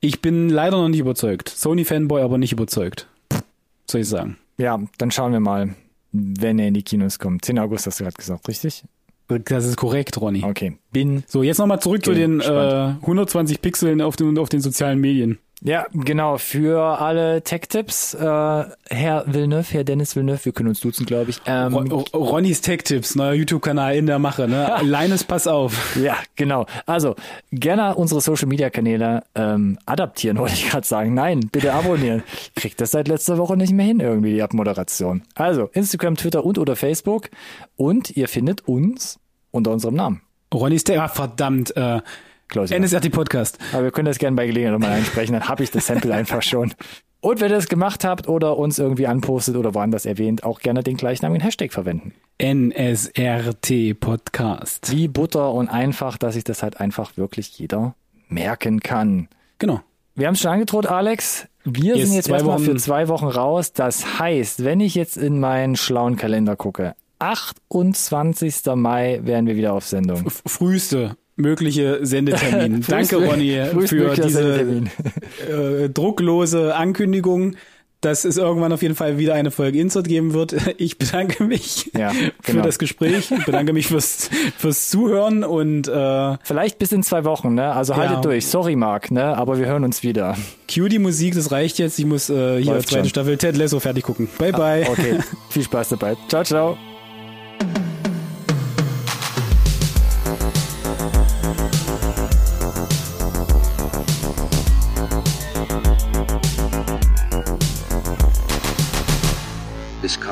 Ich bin leider noch nicht überzeugt. Sony-Fanboy, aber nicht überzeugt. Soll ich sagen. Ja, dann schauen wir mal, wenn er in die Kinos kommt. 10. August hast du gerade gesagt, richtig? Das ist korrekt, Ronny. Okay. Bin. So, jetzt nochmal zurück zu den äh, 120 Pixeln auf den, auf den sozialen Medien. Ja, genau. Für alle Tech-Tipps, äh, Herr Villeneuve, Herr Dennis Villeneuve, wir können uns duzen, glaube ich. Ähm, Ron Ronnys Tech-Tipps, neuer YouTube-Kanal in der Mache. Ne? Leines, pass auf. Ja, genau. Also gerne unsere Social-Media-Kanäle ähm, adaptieren, wollte ich gerade sagen. Nein, bitte abonnieren. Kriegt das seit letzter Woche nicht mehr hin, irgendwie die Abmoderation. Also Instagram, Twitter und oder Facebook. Und ihr findet uns unter unserem Namen. Ronnys Tech, ah, verdammt, äh, Klausi. NSRT Podcast. Aber wir können das gerne bei Gelegenheit nochmal einsprechen, dann habe ich das Sample einfach schon. Und wenn ihr das gemacht habt oder uns irgendwie anpostet oder woanders erwähnt, auch gerne den gleichnamigen Hashtag verwenden. NSRT Podcast. Wie Butter und einfach, dass sich das halt einfach wirklich jeder merken kann. Genau. Wir haben es schon angedroht, Alex. Wir Yes, sind jetzt erstmal für Wochen. zwei Wochen raus. Das heißt, wenn ich jetzt in meinen schlauen Kalender gucke, 28. Mai wären wir wieder auf Sendung. F- Früheste mögliche Sendetermin. Danke, Ronny, für diese äh, drucklose Ankündigung, dass es irgendwann auf jeden Fall wieder eine Folge Insert geben wird. Ich bedanke mich Ja, für genau. das Gespräch. Ich bedanke mich fürs, fürs Zuhören und äh, Vielleicht bis in zwei Wochen, ne? Also haltet Ja. durch. Sorry, Marc, ne? Aber wir hören uns wieder. cue die Musik, das reicht jetzt. Ich muss äh, hier Läuft zweite schon. Staffel Ted Lasso fertig gucken. Bye, bye. Okay. Viel Spaß dabei. Ciao, ciao.